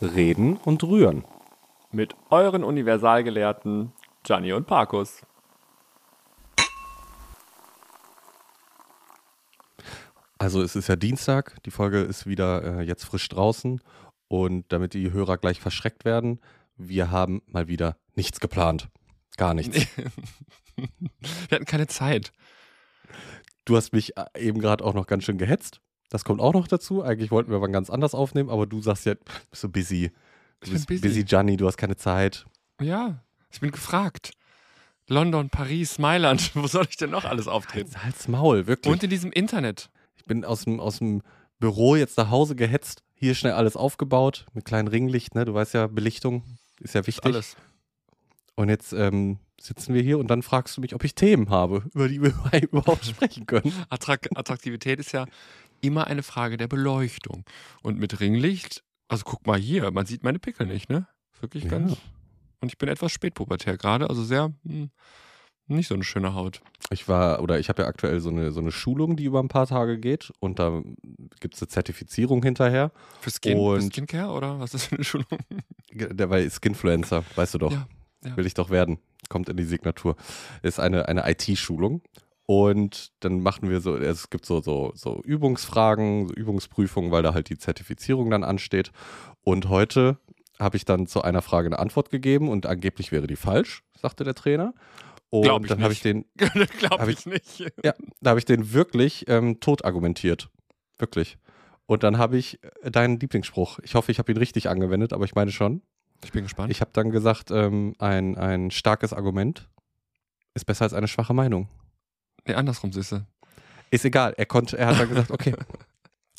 Reden und Rühren. Mit euren Universalgelehrten Gianni und Parkus. Also es ist ja Dienstag, die Folge ist wieder äh, jetzt frisch draußen und damit die Hörer gleich verschreckt werden, wir haben mal wieder nichts geplant. Gar nichts. Wir hatten keine Zeit. Du hast mich äh, eben gerade auch noch ganz schön gehetzt. Das kommt auch noch dazu. Eigentlich wollten wir aber ganz anders aufnehmen, aber du sagst ja, du bist so busy. Du Ich bist busy. busy, Gianni, du hast keine Zeit. Ja, ich bin gefragt. London, Paris, Mailand, wo soll ich denn noch alles auftreten? Halt's Maul, wirklich. Und in diesem Internet. ich bin aus dem, aus dem Büro jetzt nach Hause gehetzt. Hier schnell alles aufgebaut mit kleinem Ringlicht, ne? Du weißt ja, Belichtung ist ja wichtig. Alles. Und jetzt ähm, sitzen wir hier und dann fragst du mich, ob ich Themen habe, über die wir überhaupt sprechen können. Attrakt Attraktivität ist ja immer eine Frage der Beleuchtung. Und mit Ringlicht, also guck mal hier, man sieht meine Pickel nicht, ne? Wirklich Ja. ganz. Und ich bin etwas spätpubertär gerade, also sehr hm, nicht so eine schöne Haut. Ich war, oder ich habe ja aktuell so eine, so eine Schulung, die über ein paar Tage geht und da gibt es eine Zertifizierung hinterher. Für, Skin, für Skincare oder was ist das für eine Schulung? Der bei Skinfluencer, weißt du doch. Ja, ja. Will ich doch werden. Kommt in die Signatur. Ist eine, eine IT-Schulung. Und dann machen wir so, es gibt so, so, so Übungsfragen, so Übungsprüfungen, weil da halt die Zertifizierung dann ansteht. Und heute habe ich dann zu einer Frage eine Antwort gegeben und angeblich wäre die falsch, sagte der Trainer. Und Glaub ich dann habe ich den, Glaube Hab ich nicht. ja, da habe ich den wirklich ähm, tot argumentiert. Wirklich. Und dann habe ich äh, deinen Lieblingsspruch. Ich hoffe, ich habe ihn richtig angewendet, aber ich meine schon. Ich bin gespannt. Ich habe dann gesagt, ähm, ein, ein starkes Argument ist besser als eine schwache Meinung. Nee, andersrum, Süße. Ist egal. Er konnte, er hat dann gesagt, okay.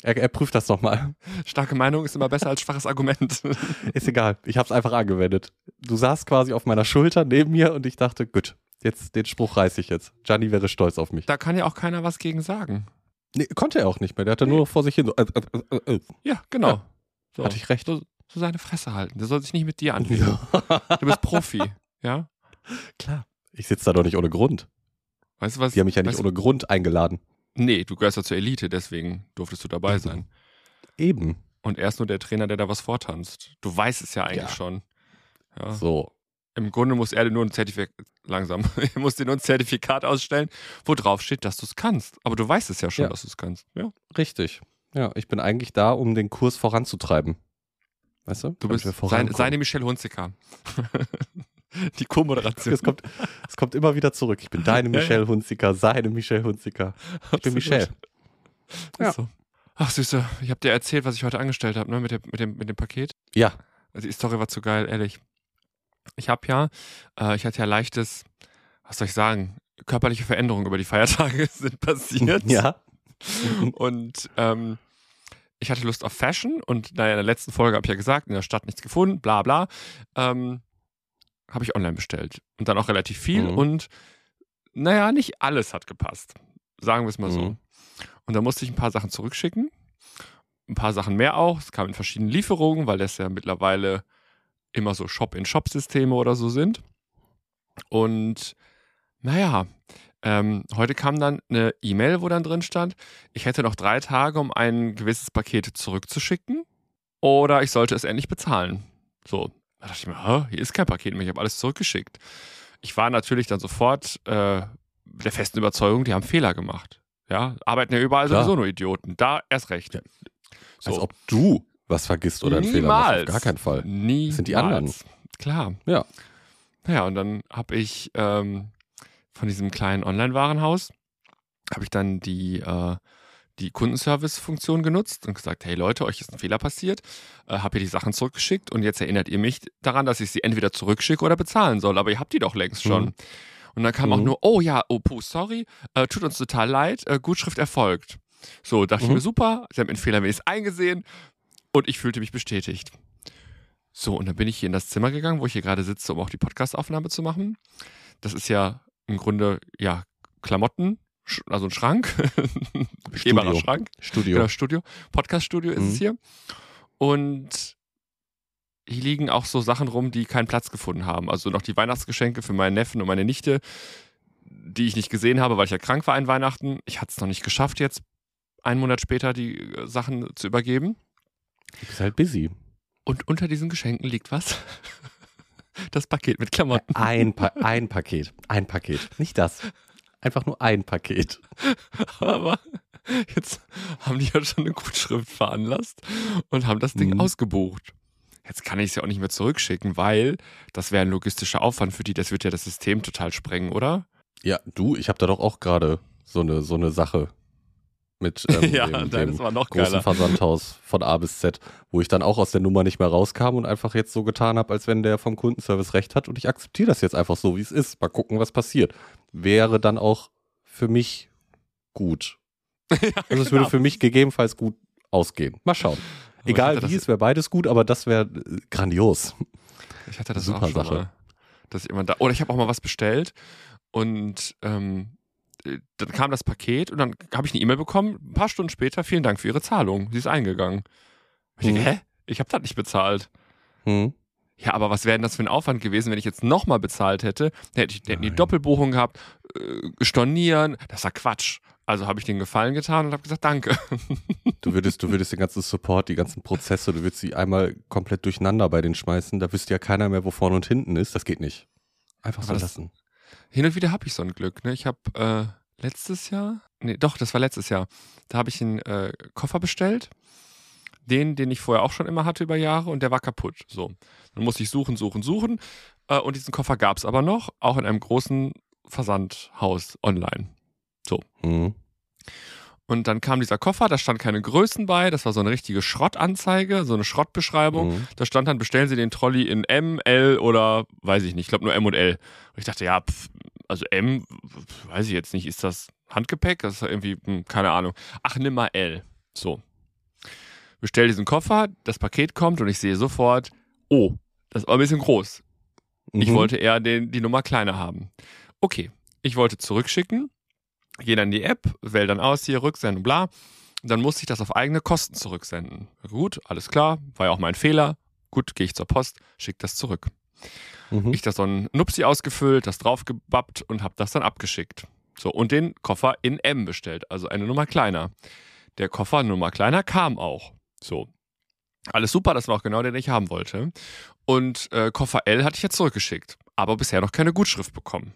Er, er prüft das nochmal. Starke Meinung ist immer besser als schwaches Argument. Ist egal. Ich habe es einfach angewendet. Du saßt quasi auf meiner Schulter neben mir und ich dachte, gut, jetzt den Spruch reiße ich jetzt. Gianni wäre stolz auf mich. da kann ja auch keiner was gegen sagen. Nee, konnte er auch nicht mehr. Der hatte nur noch vor sich hin so. Äh, äh, äh, äh. Ja, genau. Ja. So. Hatte ich recht. So, so seine Fresse halten. Der soll sich nicht mit dir anlegen. Du bist Profi, ja? Klar. Ich sitze da doch nicht ohne Grund. Weißt du was? Die haben mich ja nicht weißt, ohne Grund eingeladen. Nee, du gehörst ja zur Elite, deswegen durftest du dabei sein. Eben. Und er ist nur der Trainer, der da was vortanzt. Du weißt es ja eigentlich Ja. schon. Ja. So. Im Grunde muss er dir nur ein Zertifikat, langsam, er muss dir nur ein Zertifikat ausstellen, wo drauf steht, dass du es kannst. Aber du weißt es ja schon, Ja. dass du es kannst. Ja. Richtig. Ja, ich bin eigentlich da, um den Kurs voranzutreiben. Weißt du? Du bist wir sein, vorankommen. seine Michelle Hunziker. Die Co-Moderation. Es kommt, es kommt immer wieder zurück. Ich bin deine. Michelle Hunziker, seine Michelle Hunziker. Ich bin. Michelle. Ja. So. Ach, Süße, ich habe dir erzählt, was ich heute angestellt habe, ne, mit dem, mit, dem, mit dem Paket. Ja. Also die Story war zu geil, ehrlich. Ich habe ja, äh, ich hatte ja leichtes, was soll ich sagen, körperliche Veränderungen über die Feiertage sind passiert. Ja. Und ähm, ich hatte Lust auf Fashion und naja, in der letzten Folge habe ich ja gesagt, in der Stadt nichts gefunden, bla bla. Ähm, habe ich online bestellt. Und dann auch relativ viel Mhm. und naja, nicht alles hat gepasst. Sagen wir es mal so. Mhm. Und da musste ich ein paar Sachen zurückschicken. Ein paar Sachen mehr auch. Es kam in verschiedenen Lieferungen, weil das ja mittlerweile immer so Shop-in-Shop-Systeme oder so sind. Und naja, ähm, heute kam dann eine E-Mail, wo dann drin stand, ich hätte noch drei Tage, um ein gewisses Paket zurückzuschicken oder ich sollte es endlich bezahlen. So, da dachte ich mir, Hä, hier ist kein Paket mehr, ich habe alles zurückgeschickt. Ich war natürlich dann sofort äh, der festen Überzeugung, die haben Fehler gemacht. Ja, arbeiten ja überall Klar. sowieso nur Idioten. Da erst recht. Ja. So. Als ob du was vergisst oder einen Fehler machst. Auf Niemals. gar keinen Fall. Niemals. Das sind die anderen. Klar. Ja. Naja, und dann habe ich ähm, von diesem kleinen Online-Warenhaus, habe ich dann die, äh, die Kundenservice-Funktion genutzt und gesagt, hey Leute, euch ist ein Fehler passiert, äh, habe ihr die Sachen zurückgeschickt und jetzt erinnert ihr mich daran, dass ich sie entweder zurückschicke oder bezahlen soll, aber ihr habt die doch längst schon. Mhm. Und dann kam auch Mhm. nur, oh ja, oh puh, sorry, äh, tut uns total leid, äh, Gutschrift erfolgt. So, dachte Mhm. ich mir, super, sie haben den Fehler wenigstens eingesehen und ich fühlte mich bestätigt. So, und dann bin ich hier in das Zimmer gegangen, wo ich hier gerade sitze, um auch die Podcastaufnahme zu machen. Das ist ja im Grunde, ja, Klamotten, also ein Schrank, ein begehbarer. Schrank. Studio. Genau, Studio. Podcast-Studio ist Mhm. es hier. Und hier liegen auch so Sachen rum, die keinen Platz gefunden haben. Also noch die Weihnachtsgeschenke für meinen Neffen und meine Nichte, die ich nicht gesehen habe, weil ich ja krank war an Weihnachten. Ich hatte es noch nicht geschafft, jetzt einen Monat später die äh, Sachen zu übergeben. Du bist halt busy. Und unter diesen Geschenken liegt was? Das Paket mit Klamotten. Ein, pa ein Paket. Ein Paket. Nicht das. Einfach nur ein Paket. Aber jetzt haben die ja schon eine Gutschrift veranlasst und haben das Ding Mhm. ausgebucht. Jetzt kann ich es ja auch nicht mehr zurückschicken, weil das wäre ein logistischer Aufwand für die. Das wird ja das System total sprengen, oder? Ja, du, ich habe da doch auch gerade so eine, so eine Sache mit ähm, ja, dem, dem großen geiler. Versandhaus von A bis Z, wo ich dann auch aus der Nummer nicht mehr rauskam und einfach jetzt so getan habe, als wenn der vom Kundenservice recht hat und ich akzeptiere das jetzt einfach so, wie es ist. Mal gucken, was passiert. Wäre dann auch für mich gut. Also es würde genau. für mich gegebenenfalls gut ausgehen. Mal schauen. Aber Egal wie, es wäre beides gut, aber das wäre äh, grandios. Ich hatte das Super auch schon Sache. mal. Dass jemand da. Oder ich habe auch mal was bestellt und ähm, äh, dann kam das Paket und dann habe ich eine E-Mail bekommen, ein paar Stunden später, vielen Dank für Ihre Zahlung. Sie ist eingegangen. Ich denke, Mhm. hä? Ich habe das nicht bezahlt. Hm. Ja, aber was wäre denn das für ein Aufwand gewesen, wenn ich jetzt nochmal bezahlt hätte? Dann hätte ich hätten die. Doppelbuchung gehabt, äh, stornieren. Das war Quatsch. Also habe ich den Gefallen getan und habe gesagt, danke. Du würdest, du würdest den ganzen Support, die ganzen Prozesse, du würdest sie einmal komplett durcheinander bei denen schmeißen. Da wüsste ja keiner mehr, wo vorne und hinten ist. Das geht nicht. Einfach so Aber das- lassen. Hin und wieder habe ich so ein Glück. Ne? Ich habe äh, letztes Jahr, nee, doch, das war letztes Jahr, da habe ich einen äh, Koffer bestellt. Den, den ich vorher auch schon immer hatte über Jahre und der war kaputt. So. Dann musste ich suchen, suchen, suchen. Äh, und diesen Koffer gab es aber noch, auch in einem großen Versandhaus online. Mhm. Und dann kam dieser Koffer, da stand keine Größen bei, das war so eine richtige Schrottanzeige, so eine Schrottbeschreibung. Mhm. Da stand dann, bestellen Sie den Trolley in M, L oder weiß ich nicht, ich glaube nur M und L. Und ich dachte, ja, pf, also M, pf, weiß ich jetzt nicht, ist das Handgepäck? Das ist irgendwie, hm, keine Ahnung. Ach, nimm mal L. So. Bestell diesen Koffer, das Paket kommt und ich sehe sofort, oh, das ist aber ein bisschen groß. Ich Mhm. wollte eher den, die Nummer kleiner haben. Okay, ich wollte zurückschicken, gehe dann in die App, wähle dann aus, hier Rücksenden, bla. Dann musste ich das auf eigene Kosten zurücksenden. Gut, alles klar, war ja auch mein Fehler. Gut, gehe ich zur Post, schicke das zurück. Mhm. Ich da so ein Nupsi ausgefüllt, das draufgebappt und habe das dann abgeschickt. So, und den Koffer in M bestellt, also eine Nummer kleiner. Der Koffer Nummer kleiner kam auch. So. Alles super, das war auch genau der, den ich haben wollte. Und äh, Koffer L hatte ich jetzt zurückgeschickt, aber bisher noch keine Gutschrift bekommen.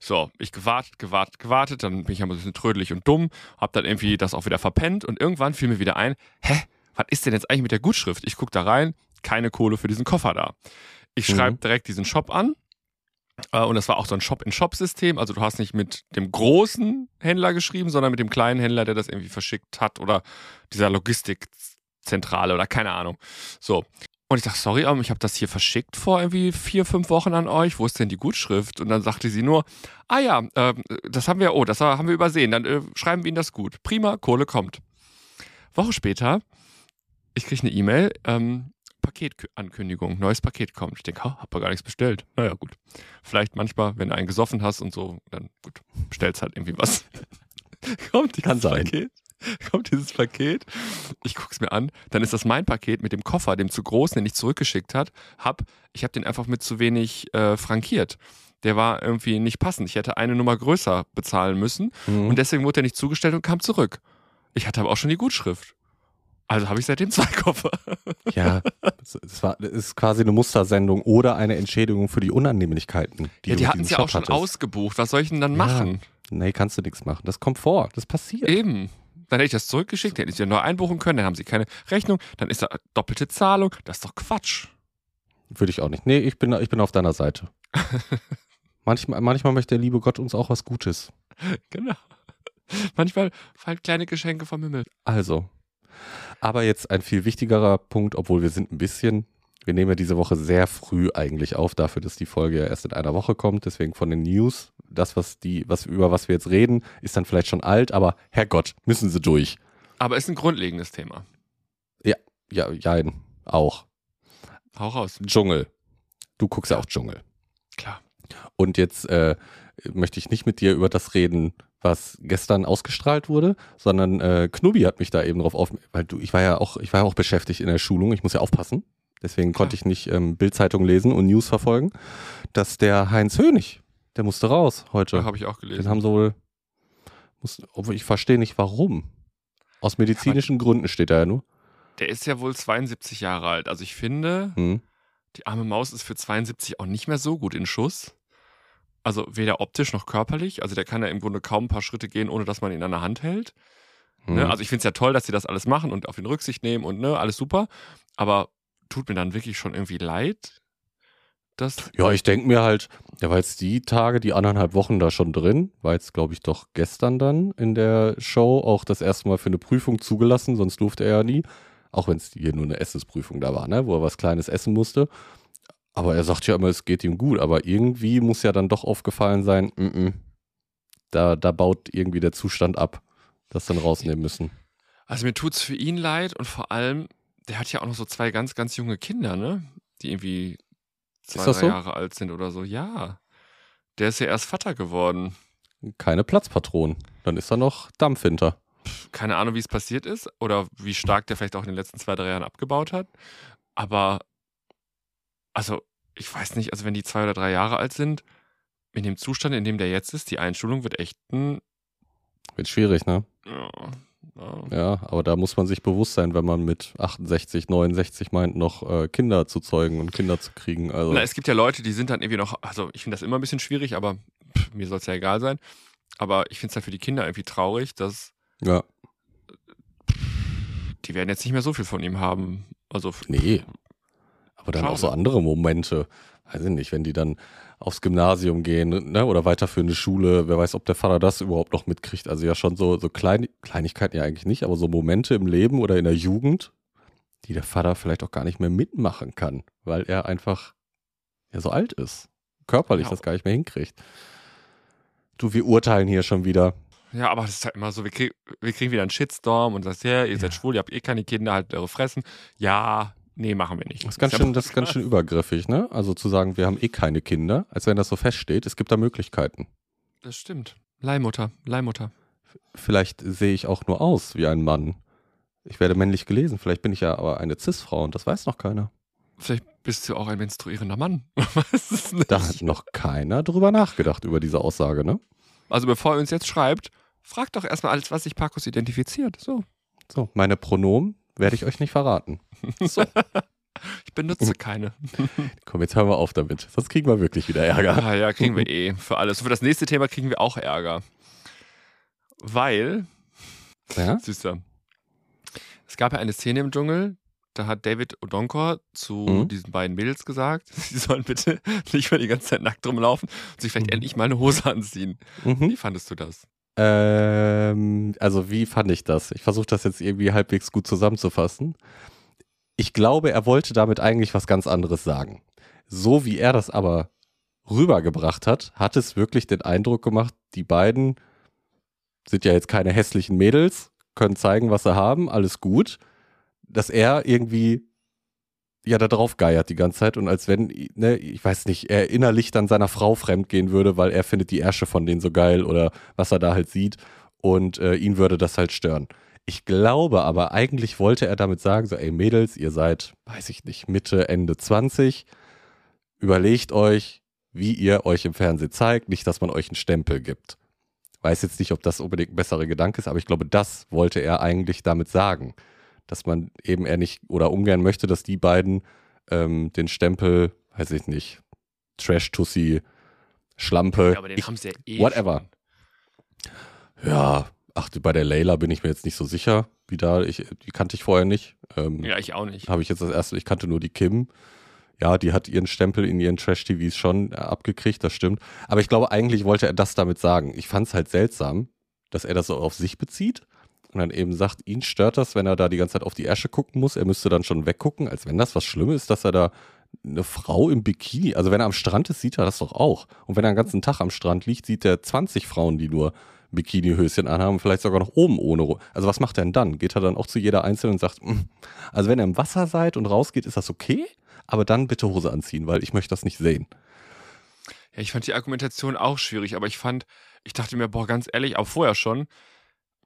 So, ich gewartet, gewartet, gewartet, dann bin ich ja ein bisschen trödelig und dumm, hab dann irgendwie das auch wieder verpennt und irgendwann fiel mir wieder ein, hä, was ist denn jetzt eigentlich mit der Gutschrift? Ich guck da rein, keine Kohle für diesen Koffer da. Ich Mhm. schreibe direkt diesen Shop an. Äh, Und das war auch so ein Shop-in-Shop-System. Also du hast nicht mit dem großen Händler geschrieben, sondern mit dem kleinen Händler, der das irgendwie verschickt hat oder dieser Logistikzentrale oder keine Ahnung. So. Und ich dachte, sorry, ich habe das hier verschickt vor irgendwie vier, fünf Wochen an euch. Wo ist denn die Gutschrift? Und dann sagte sie nur, ah ja, ähm, das haben wir, oh, das haben wir übersehen. Dann äh, schreiben wir Ihnen das gut. Prima, Kohle kommt. Woche später, ich kriege eine E-Mail, ähm, Paketankündigung, neues Paket kommt. Ich denke, oh, hab ja gar nichts bestellt. Naja, gut. Vielleicht manchmal, wenn du einen gesoffen hast und so, dann gut, bestellst halt irgendwie was. kommt dieses Kann sein. Paket. Kommt dieses Paket. Ich guck's mir an. Dann ist das mein Paket mit dem Koffer, dem zu großen, den ich zurückgeschickt hat, hab. Ich habe den einfach mit zu wenig äh, frankiert. Der war irgendwie nicht passend. Ich hätte eine Nummer größer bezahlen müssen. Mhm. Und deswegen wurde er nicht zugestellt und kam zurück. Ich hatte aber auch schon die Gutschrift. Also habe ich seitdem zwei Koffer. ja, es war, es ist quasi eine Mustersendung oder eine Entschädigung für die Unannehmlichkeiten, die ja, die hatten es ja auch schon hattest. ausgebucht. Was soll ich denn dann Ja. machen? Nee, kannst du nichts machen. Das kommt vor. Das passiert. Eben. Dann hätte ich das zurückgeschickt, hätte ich ja neu einbuchen können, dann haben sie keine Rechnung, dann ist da doppelte Zahlung. Das ist doch Quatsch. Würde ich auch nicht. Nee, ich bin, ich bin auf deiner Seite. manchmal, manchmal möchte der liebe Gott uns auch was Gutes. Genau. Manchmal fallen kleine Geschenke vom Himmel. Also. Aber jetzt ein viel wichtigerer Punkt, obwohl wir sind ein bisschen, wir nehmen ja diese Woche sehr früh eigentlich auf, dafür, dass die Folge ja erst in einer Woche kommt. Deswegen von den News das, was die, was, über was wir jetzt reden, ist dann vielleicht schon alt, aber Herrgott, müssen sie durch. Aber ist ein grundlegendes Thema. Ja, ja, auch. Hau raus. Dschungel. Du guckst ja auch Dschungel. Klar. Und jetzt äh, möchte ich nicht mit dir über das reden, was gestern ausgestrahlt wurde, sondern äh, Knubi hat mich da eben drauf auf, weil du, ich war ja auch, ich war ja auch beschäftigt in der Schulung, ich muss ja aufpassen. Deswegen Klar. konnte ich nicht ähm, Bildzeitung lesen und News verfolgen, dass der Heinz Hönig, der musste raus heute. Habe ich auch Den gelesen. haben sie wohl, muss, obwohl ich verstehe nicht warum. Aus medizinischen Gründen steht da ja nur. Der ist ja wohl 72 Jahre alt. Also ich finde, Hm. die arme Maus ist für 72 auch nicht mehr so gut in Schuss. Also weder optisch noch körperlich. Also der kann ja im Grunde kaum ein paar Schritte gehen, ohne dass man ihn an der Hand hält. Hm. Ne? Also ich finde es ja toll, dass sie das alles machen und auf ihn Rücksicht nehmen und ne, alles super. Aber tut mir dann wirklich schon irgendwie leid, dass. Ja, ich denke mir halt, der war jetzt die Tage, die anderthalb Wochen da schon drin, war jetzt, glaube ich, doch gestern dann in der Show auch das erste Mal für eine Prüfung zugelassen, sonst durfte er ja nie. Auch wenn es hier nur eine Essensprüfung da war, ne, wo er was Kleines essen musste. Aber er sagt ja immer, es geht ihm gut. Aber irgendwie muss ja dann doch aufgefallen sein, mm -mm, da, da baut irgendwie der Zustand ab, das dann rausnehmen müssen. Also mir tut's für ihn leid und vor allem, der hat ja auch noch so zwei ganz, ganz junge Kinder, ne? Die irgendwie zwei, drei so? Jahre alt sind oder so. Ja. Der ist ja erst Vater geworden. Keine Platzpatronen. Dann ist da noch Dampf hinter. keine Ahnung, wie es passiert ist oder wie stark der vielleicht auch in den letzten zwei, drei Jahren abgebaut hat. Aber, also, ich weiß nicht, also wenn die zwei oder drei Jahre alt sind, in dem Zustand, in dem der jetzt ist, die Einschulung wird echt ein. Wird schwierig, ne? Ja, ja. Ja, aber da muss man sich bewusst sein, wenn man mit 68, 69 meint, noch äh, Kinder zu zeugen und Kinder zu kriegen. Also, Na, es gibt ja Leute, die sind dann irgendwie noch, also ich finde das immer ein bisschen schwierig, aber pff, mir soll es ja egal sein. Aber ich finde es halt für die Kinder irgendwie traurig, dass ja, die werden jetzt nicht mehr so viel von ihm haben. Also, nee. Aber dann auch so Schade. andere Momente. Weiß ich nicht, wenn die dann aufs Gymnasium gehen ne, oder weiterführende Schule, wer weiß, ob der Vater das überhaupt noch mitkriegt. Also ja schon so, so Klein, Kleinigkeiten ja eigentlich nicht, aber so Momente im Leben oder in der Jugend, die der Vater vielleicht auch gar nicht mehr mitmachen kann, weil er einfach ja so alt ist. Körperlich Ja. das gar nicht mehr hinkriegt. Du, wir urteilen hier schon wieder. Ja, aber das ist halt immer so, wir, krieg, wir kriegen wieder einen Shitstorm und sagst, ja, ihr seid Ja. schwul, ihr habt eh keine Kinder, halt eure Fressen. Ja, nee, machen wir nicht. Das ist ganz ja schön, das ist ganz schön übergriffig, ne? Also zu sagen, wir haben eh keine Kinder, als wenn das so feststeht. Es gibt da Möglichkeiten. Das stimmt. Leihmutter, Leihmutter. Vielleicht sehe ich auch nur aus wie ein Mann. Ich werde männlich gelesen. Vielleicht bin ich ja aber eine Cis-Frau und das weiß noch keiner. Vielleicht bist du auch ein menstruierender Mann. Da hat noch keiner drüber nachgedacht, über diese Aussage, ne? Also bevor ihr uns jetzt schreibt, fragt doch erstmal alles, was sich Parkus identifiziert. So. So, meine Pronomen werde ich euch nicht verraten. So, Ich benutze keine. komm, jetzt hören wir auf damit. Sonst kriegen wir wirklich wieder Ärger. Ah ja, kriegen wir eh. Für alles. Und für das nächste Thema kriegen wir auch Ärger. Weil, Ja? süßer, es gab ja eine Szene im Dschungel, da hat David Odonkor zu Mhm. diesen beiden Mädels gesagt, sie sollen bitte nicht mehr die ganze Zeit nackt rumlaufen und sich vielleicht Mhm. endlich mal eine Hose anziehen. Mhm. Wie fandest du das? Ähm, also wie fand ich das? Ich versuche das jetzt irgendwie halbwegs gut zusammenzufassen. Ich glaube, er wollte damit eigentlich was ganz anderes sagen. So wie er das aber rübergebracht hat, hat es wirklich den Eindruck gemacht, die beiden sind ja jetzt keine hässlichen Mädels, können zeigen, was sie haben, alles gut. Dass er irgendwie ja da drauf geiert die ganze Zeit und als wenn, ne, ich weiß nicht, er innerlich dann seiner Frau fremdgehen würde, weil er findet die Ärsche von denen so geil oder was er da halt sieht und äh, ihn würde das halt stören. Ich glaube aber, eigentlich wollte er damit sagen, so, ey Mädels, ihr seid, weiß ich nicht, Mitte, Ende 20, überlegt euch, wie ihr euch im Fernsehen zeigt, nicht, dass man euch einen Stempel gibt. Weiß jetzt nicht, ob das unbedingt ein besserer Gedanke ist, aber ich glaube, das wollte er eigentlich damit sagen. Dass man eben eher nicht oder ungern möchte, dass die beiden ähm, den Stempel, weiß ich nicht, Trash-Tussi, Schlampe, ich, haben sie ja eh. whatever. ja, ach, bei der Layla bin ich mir jetzt nicht so sicher, wie da, ich, die kannte ich vorher nicht. Ähm. Ja, ich auch nicht. habe ich jetzt das erste, ich kannte nur die Kim. Ja, die hat ihren Stempel in ihren Trash-TVs schon äh, abgekriegt, das stimmt. Aber ich glaube, eigentlich wollte er das damit sagen. Ich fand es halt seltsam, dass er das so auf sich bezieht und dann eben sagt, ihn stört das, wenn er da die ganze Zeit auf die Ärsche gucken muss. Er müsste dann schon weggucken, als wenn das was Schlimmes ist, dass er da eine Frau im Bikini, also wenn er am Strand ist, sieht er das doch auch. Und wenn er den ganzen Tag am Strand liegt, sieht er 20 Frauen, die nur Bikini-Höschen anhaben, vielleicht sogar noch oben ohne. Also was macht er denn dann? Geht er dann auch zu jeder Einzelnen und sagt, mm. also wenn ihr im Wasser seid und rausgeht, ist das okay, aber dann bitte Hose anziehen, weil ich möchte das nicht sehen. Ja, ich fand die Argumentation auch schwierig, aber ich fand, ich dachte mir, boah, ganz ehrlich, auch vorher schon,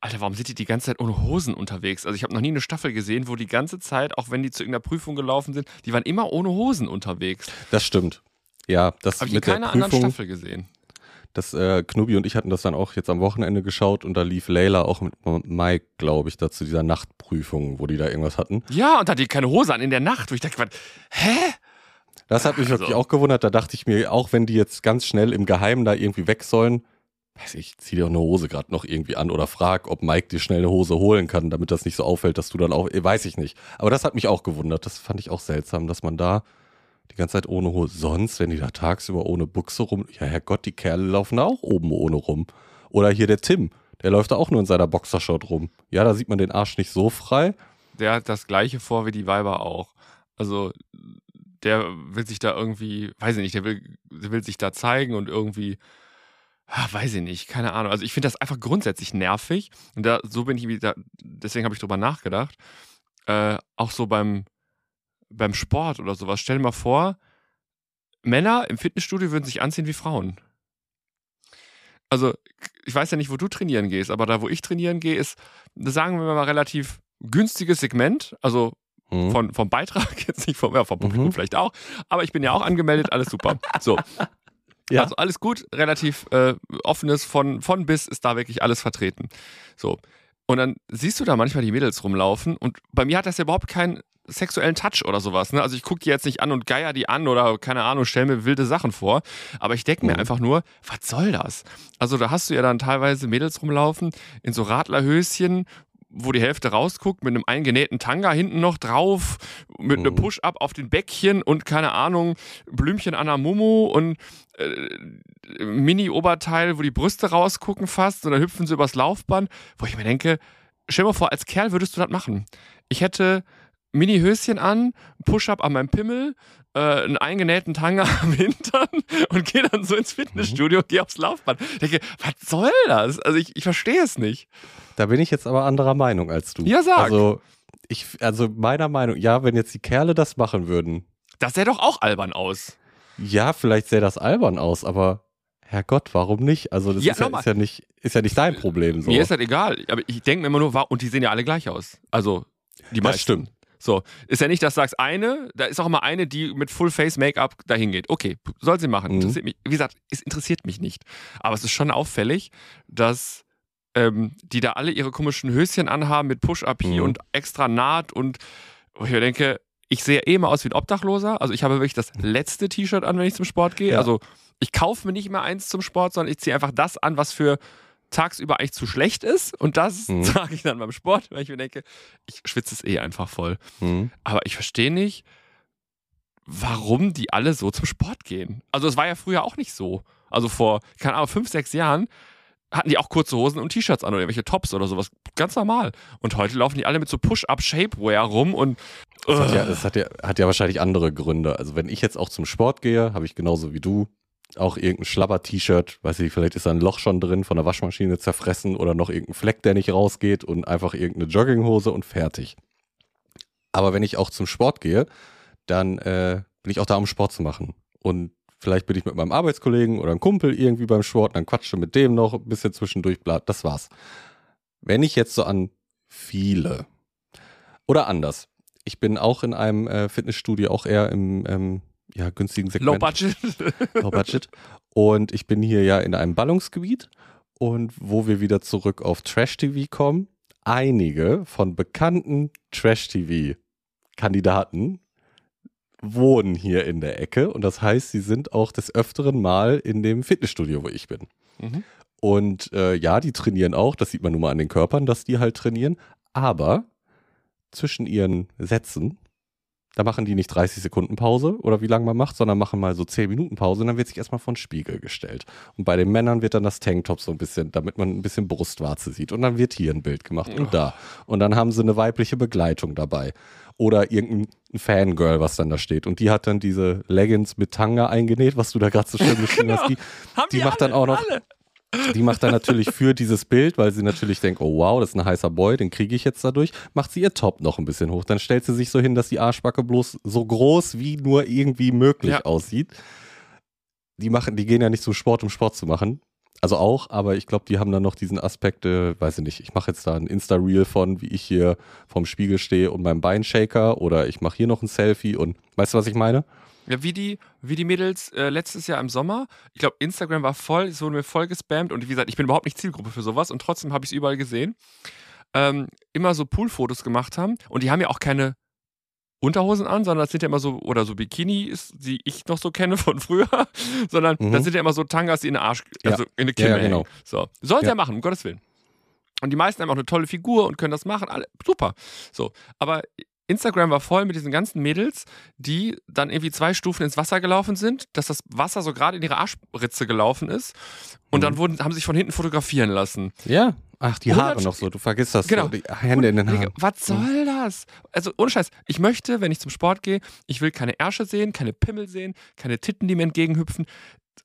Alter, warum sind die die ganze Zeit ohne Hosen unterwegs? Also ich habe noch nie eine Staffel gesehen, wo die ganze Zeit, auch wenn die zu irgendeiner Prüfung gelaufen sind, die waren immer ohne Hosen unterwegs. Das stimmt. Ja, das Habe ich mit in keiner anderen Staffel gesehen. Das äh, Knubi und ich hatten das dann auch jetzt am Wochenende geschaut und da lief Layla auch mit Mike, glaube ich, da zu dieser Nachtprüfung, wo die da irgendwas hatten. Ja, und da hatte die keine Hose an in der Nacht, wo ich dachte, was, hä? Das hat mich Also- wirklich auch gewundert. Da dachte ich mir, auch wenn die jetzt ganz schnell im Geheimen da irgendwie weg sollen, weiß ich, zieh dir auch eine Hose gerade noch irgendwie an oder frag, ob Mike dir schnell eine Hose holen kann, damit das nicht so auffällt, dass du dann auch, weiß ich nicht. Aber das hat mich auch gewundert. Das fand ich auch seltsam, dass man da die ganze Zeit ohne Hose, sonst, wenn die da tagsüber ohne Buchse rum, ja Herrgott, die Kerle laufen da auch oben ohne rum. Oder hier der Tim, der läuft da auch nur in seiner Boxershort rum. Ja, da sieht man den Arsch nicht so frei. Der hat das gleiche vor wie die Weiber auch. Also der will sich da irgendwie, weiß ich nicht, der will, der will sich da zeigen und irgendwie, ah, weiß ich nicht, keine Ahnung. Also ich finde das einfach grundsätzlich nervig. Und da, so bin ich wieder, deswegen habe ich drüber nachgedacht. Äh, auch so beim, beim Sport oder sowas. Stell dir mal vor, Männer im Fitnessstudio würden sich anziehen wie Frauen. Also, ich weiß ja nicht, wo du trainieren gehst, aber da, wo ich trainieren gehe, ist, sagen wir mal, relativ günstiges Segment. Also Hm. von, vom Beitrag, jetzt nicht vom, ja, vom Publikum Mhm. vielleicht auch, aber ich bin ja auch angemeldet, alles super. So, Ja. also alles gut, relativ äh, offenes von, von bis ist da wirklich alles vertreten. So. Und dann siehst du da manchmal die Mädels rumlaufen und bei mir hat das ja überhaupt keinen sexuellen Touch oder sowas. Ne? Also ich gucke die jetzt nicht an und geier die an oder keine Ahnung, stell mir wilde Sachen vor. Aber ich denke mir Mhm. einfach nur, was soll das? Also da hast du ja dann teilweise Mädels rumlaufen in so Radlerhöschen, wo die Hälfte rausguckt, mit einem eingenähten Tanga hinten noch drauf, mit einem Mhm. Push-Up auf den Bäckchen und keine Ahnung, Blümchen an der Mumu und äh, Mini-Oberteil, wo die Brüste rausgucken fast und dann hüpfen sie übers Laufband, wo ich mir denke, stell dir mal vor, als Kerl würdest du das machen. Ich hätte Mini-Höschen an, Push-Up an meinem Pimmel, äh, einen eingenähten Tanga am Hintern und gehe dann so ins Fitnessstudio und gehe aufs Laufband. Ich denke, was soll das? Also ich, ich verstehe es nicht. Da bin ich jetzt aber anderer Meinung als du. Ja, sag. Also, ich, also meiner Meinung, ja, wenn jetzt die Kerle das machen würden, Das sähe doch auch albern aus. ja, vielleicht sähe das albern aus, aber Herrgott, warum nicht? Also das Ja, ist, ja, ist ja nicht, ist ja nicht dein Problem so. Mir ist das egal. Aber ich denke mir immer nur, und die sehen ja alle gleich aus. Also die meisten. das stimmt. So, ist ja nicht, dass du sagst, eine, da ist auch immer eine, die mit Full-Face-Make-up dahin geht. Okay, soll sie machen. Mhm. Interessiert mich, wie gesagt, es interessiert mich nicht. Aber es ist schon auffällig, dass ähm, die da alle ihre komischen Höschen anhaben mit Push-Up hier Mhm. und extra Naht und wo ich mir denke, ich sehe eh immer aus wie ein Obdachloser. Also ich habe wirklich das letzte T-Shirt an, wenn ich zum Sport gehe. Ja. Also ich kaufe mir nicht mehr eins zum Sport, sondern ich ziehe einfach das an, was für tagsüber eigentlich zu schlecht ist. Und das Mhm. trage ich dann beim Sport, weil ich mir denke, ich schwitze es eh einfach voll. Mhm. Aber ich verstehe nicht, warum die alle so zum Sport gehen. Also es war ja früher auch nicht so. Also vor, keine Ahnung, fünf, sechs Jahren hatten die auch kurze Hosen und T-Shirts an oder irgendwelche Tops oder sowas. Ganz normal. Und heute laufen die alle mit so Push-Up-Shapewear rum und Das, hat ja, Ugh. das hat, ja, hat ja wahrscheinlich andere Gründe. Also wenn ich jetzt auch zum Sport gehe, habe ich genauso wie du auch irgendein Schlabber-T-Shirt, weiß ich, vielleicht ist da ein Loch schon drin, von der Waschmaschine zerfressen oder noch irgendein Fleck, der nicht rausgeht und einfach irgendeine Jogginghose und fertig. Aber wenn ich auch zum Sport gehe, dann äh, bin ich auch da, um Sport zu machen. Und vielleicht bin ich mit meinem Arbeitskollegen oder einem Kumpel irgendwie beim Sport, dann quatsche mit dem noch ein bisschen zwischendurch, bla, das war's. Wenn ich jetzt so an viele oder anders, ich bin auch in einem äh, Fitnessstudio, auch eher im ähm, ja, günstigen Segment. Low Budget. Low Budget. Und ich bin hier ja in einem Ballungsgebiet und wo wir wieder zurück auf Trash-TV kommen. Einige von bekannten Trash-TV-Kandidaten wohnen hier in der Ecke und das heißt, sie sind auch des öfteren Mal in dem Fitnessstudio, wo ich bin. Mhm. Und äh, ja, die trainieren auch, das sieht man nun mal an den Körpern, dass die halt trainieren, aber zwischen ihren Sätzen, da machen die nicht 30 Sekunden Pause oder wie lange man macht, sondern machen mal so 10 Minuten Pause und dann wird sich erstmal von Spiegel gestellt. Und bei den Männern wird dann das Tanktop so ein bisschen, damit man ein bisschen Brustwarze sieht. Und dann wird hier ein Bild gemacht und da. Und dann haben sie eine weibliche Begleitung dabei. Oder irgendein Fangirl, was dann da steht. Und die hat dann diese Leggings mit Tanga eingenäht, was du da gerade so schön beschrieben hast. Die, Haben die macht dann auch noch, alle. Die macht dann natürlich für dieses Bild, weil sie natürlich denkt, oh wow, das ist ein heißer Boy, den kriege ich jetzt dadurch, macht sie ihr Top noch ein bisschen hoch. Dann stellt sie sich so hin, dass die Arschbacke bloß so groß wie nur irgendwie möglich Ja. aussieht. Die machen, die gehen ja nicht zum Sport, um Sport zu machen. Also auch, aber ich glaube, die haben dann noch diesen Aspekt, äh, weiß ich nicht, ich mache jetzt da ein Insta-Reel von, wie ich hier vorm Spiegel stehe und meinem Beinshaker oder ich mache hier noch ein Selfie und weißt du, was ich meine? Ja, wie die, wie die Mädels äh, letztes Jahr im Sommer. Ich glaube, Instagram war voll, es wurde mir voll gespammt und wie gesagt, ich bin überhaupt nicht Zielgruppe für sowas und trotzdem habe ich es überall gesehen. Ähm, immer so Poolfotos gemacht haben und die haben ja auch keine Unterhosen an, sondern das sind ja immer so, oder so Bikinis, die ich noch so kenne von früher, sondern Mhm. das sind ja immer so Tangas, die in den Arsch, Ja. also in die Ja, Kimme ja, hängen. genau. So. Sollen sie Ja. ja machen, um Gottes Willen. Und die meisten haben auch eine tolle Figur und können das machen, alle, super. So. Aber Instagram war voll mit diesen ganzen Mädels, die dann irgendwie zwei Stufen ins Wasser gelaufen sind, dass das Wasser so gerade in ihre Arschritze gelaufen ist und Mhm. dann wurden, haben sich von hinten fotografieren lassen. Ja. Ach, die Haare noch so, du vergisst das. Genau. So, die Hände in den Haaren. Was soll das? Also ohne Scheiß, ich möchte, wenn ich zum Sport gehe, ich will keine Ärsche sehen, keine Pimmel sehen, keine Titten, die mir entgegenhüpfen.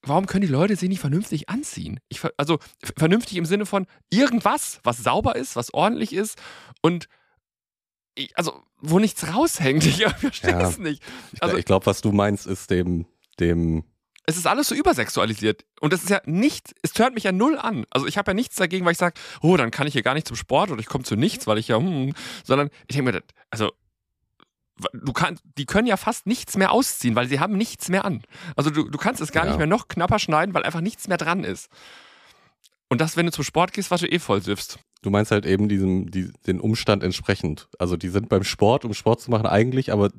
Warum können die Leute sich nicht vernünftig anziehen? Ich, also vernünftig im Sinne von irgendwas, was sauber ist, was ordentlich ist und ich, also wo nichts raushängt. Ich verstehe Ja. es nicht. Ich, Also ich glaube, was du meinst, ist dem, dem, es ist alles so übersexualisiert. Und das ist ja nicht, es hört mich ja null an. Also ich habe ja nichts dagegen, weil ich sage, oh, dann kann ich hier gar nicht zum Sport oder ich komme zu nichts, weil ich ja, hm, sondern ich denke mir, also du kannst, die können ja fast nichts mehr ausziehen, weil sie haben nichts mehr an. Also du, du kannst es gar Ja. nicht mehr noch knapper schneiden, weil einfach nichts mehr dran ist. Und das, wenn du zum Sport gehst, was du eh voll siffst. Du meinst halt eben diesem, die, den Umstand entsprechend. Also die sind beim Sport, um Sport zu machen eigentlich, aber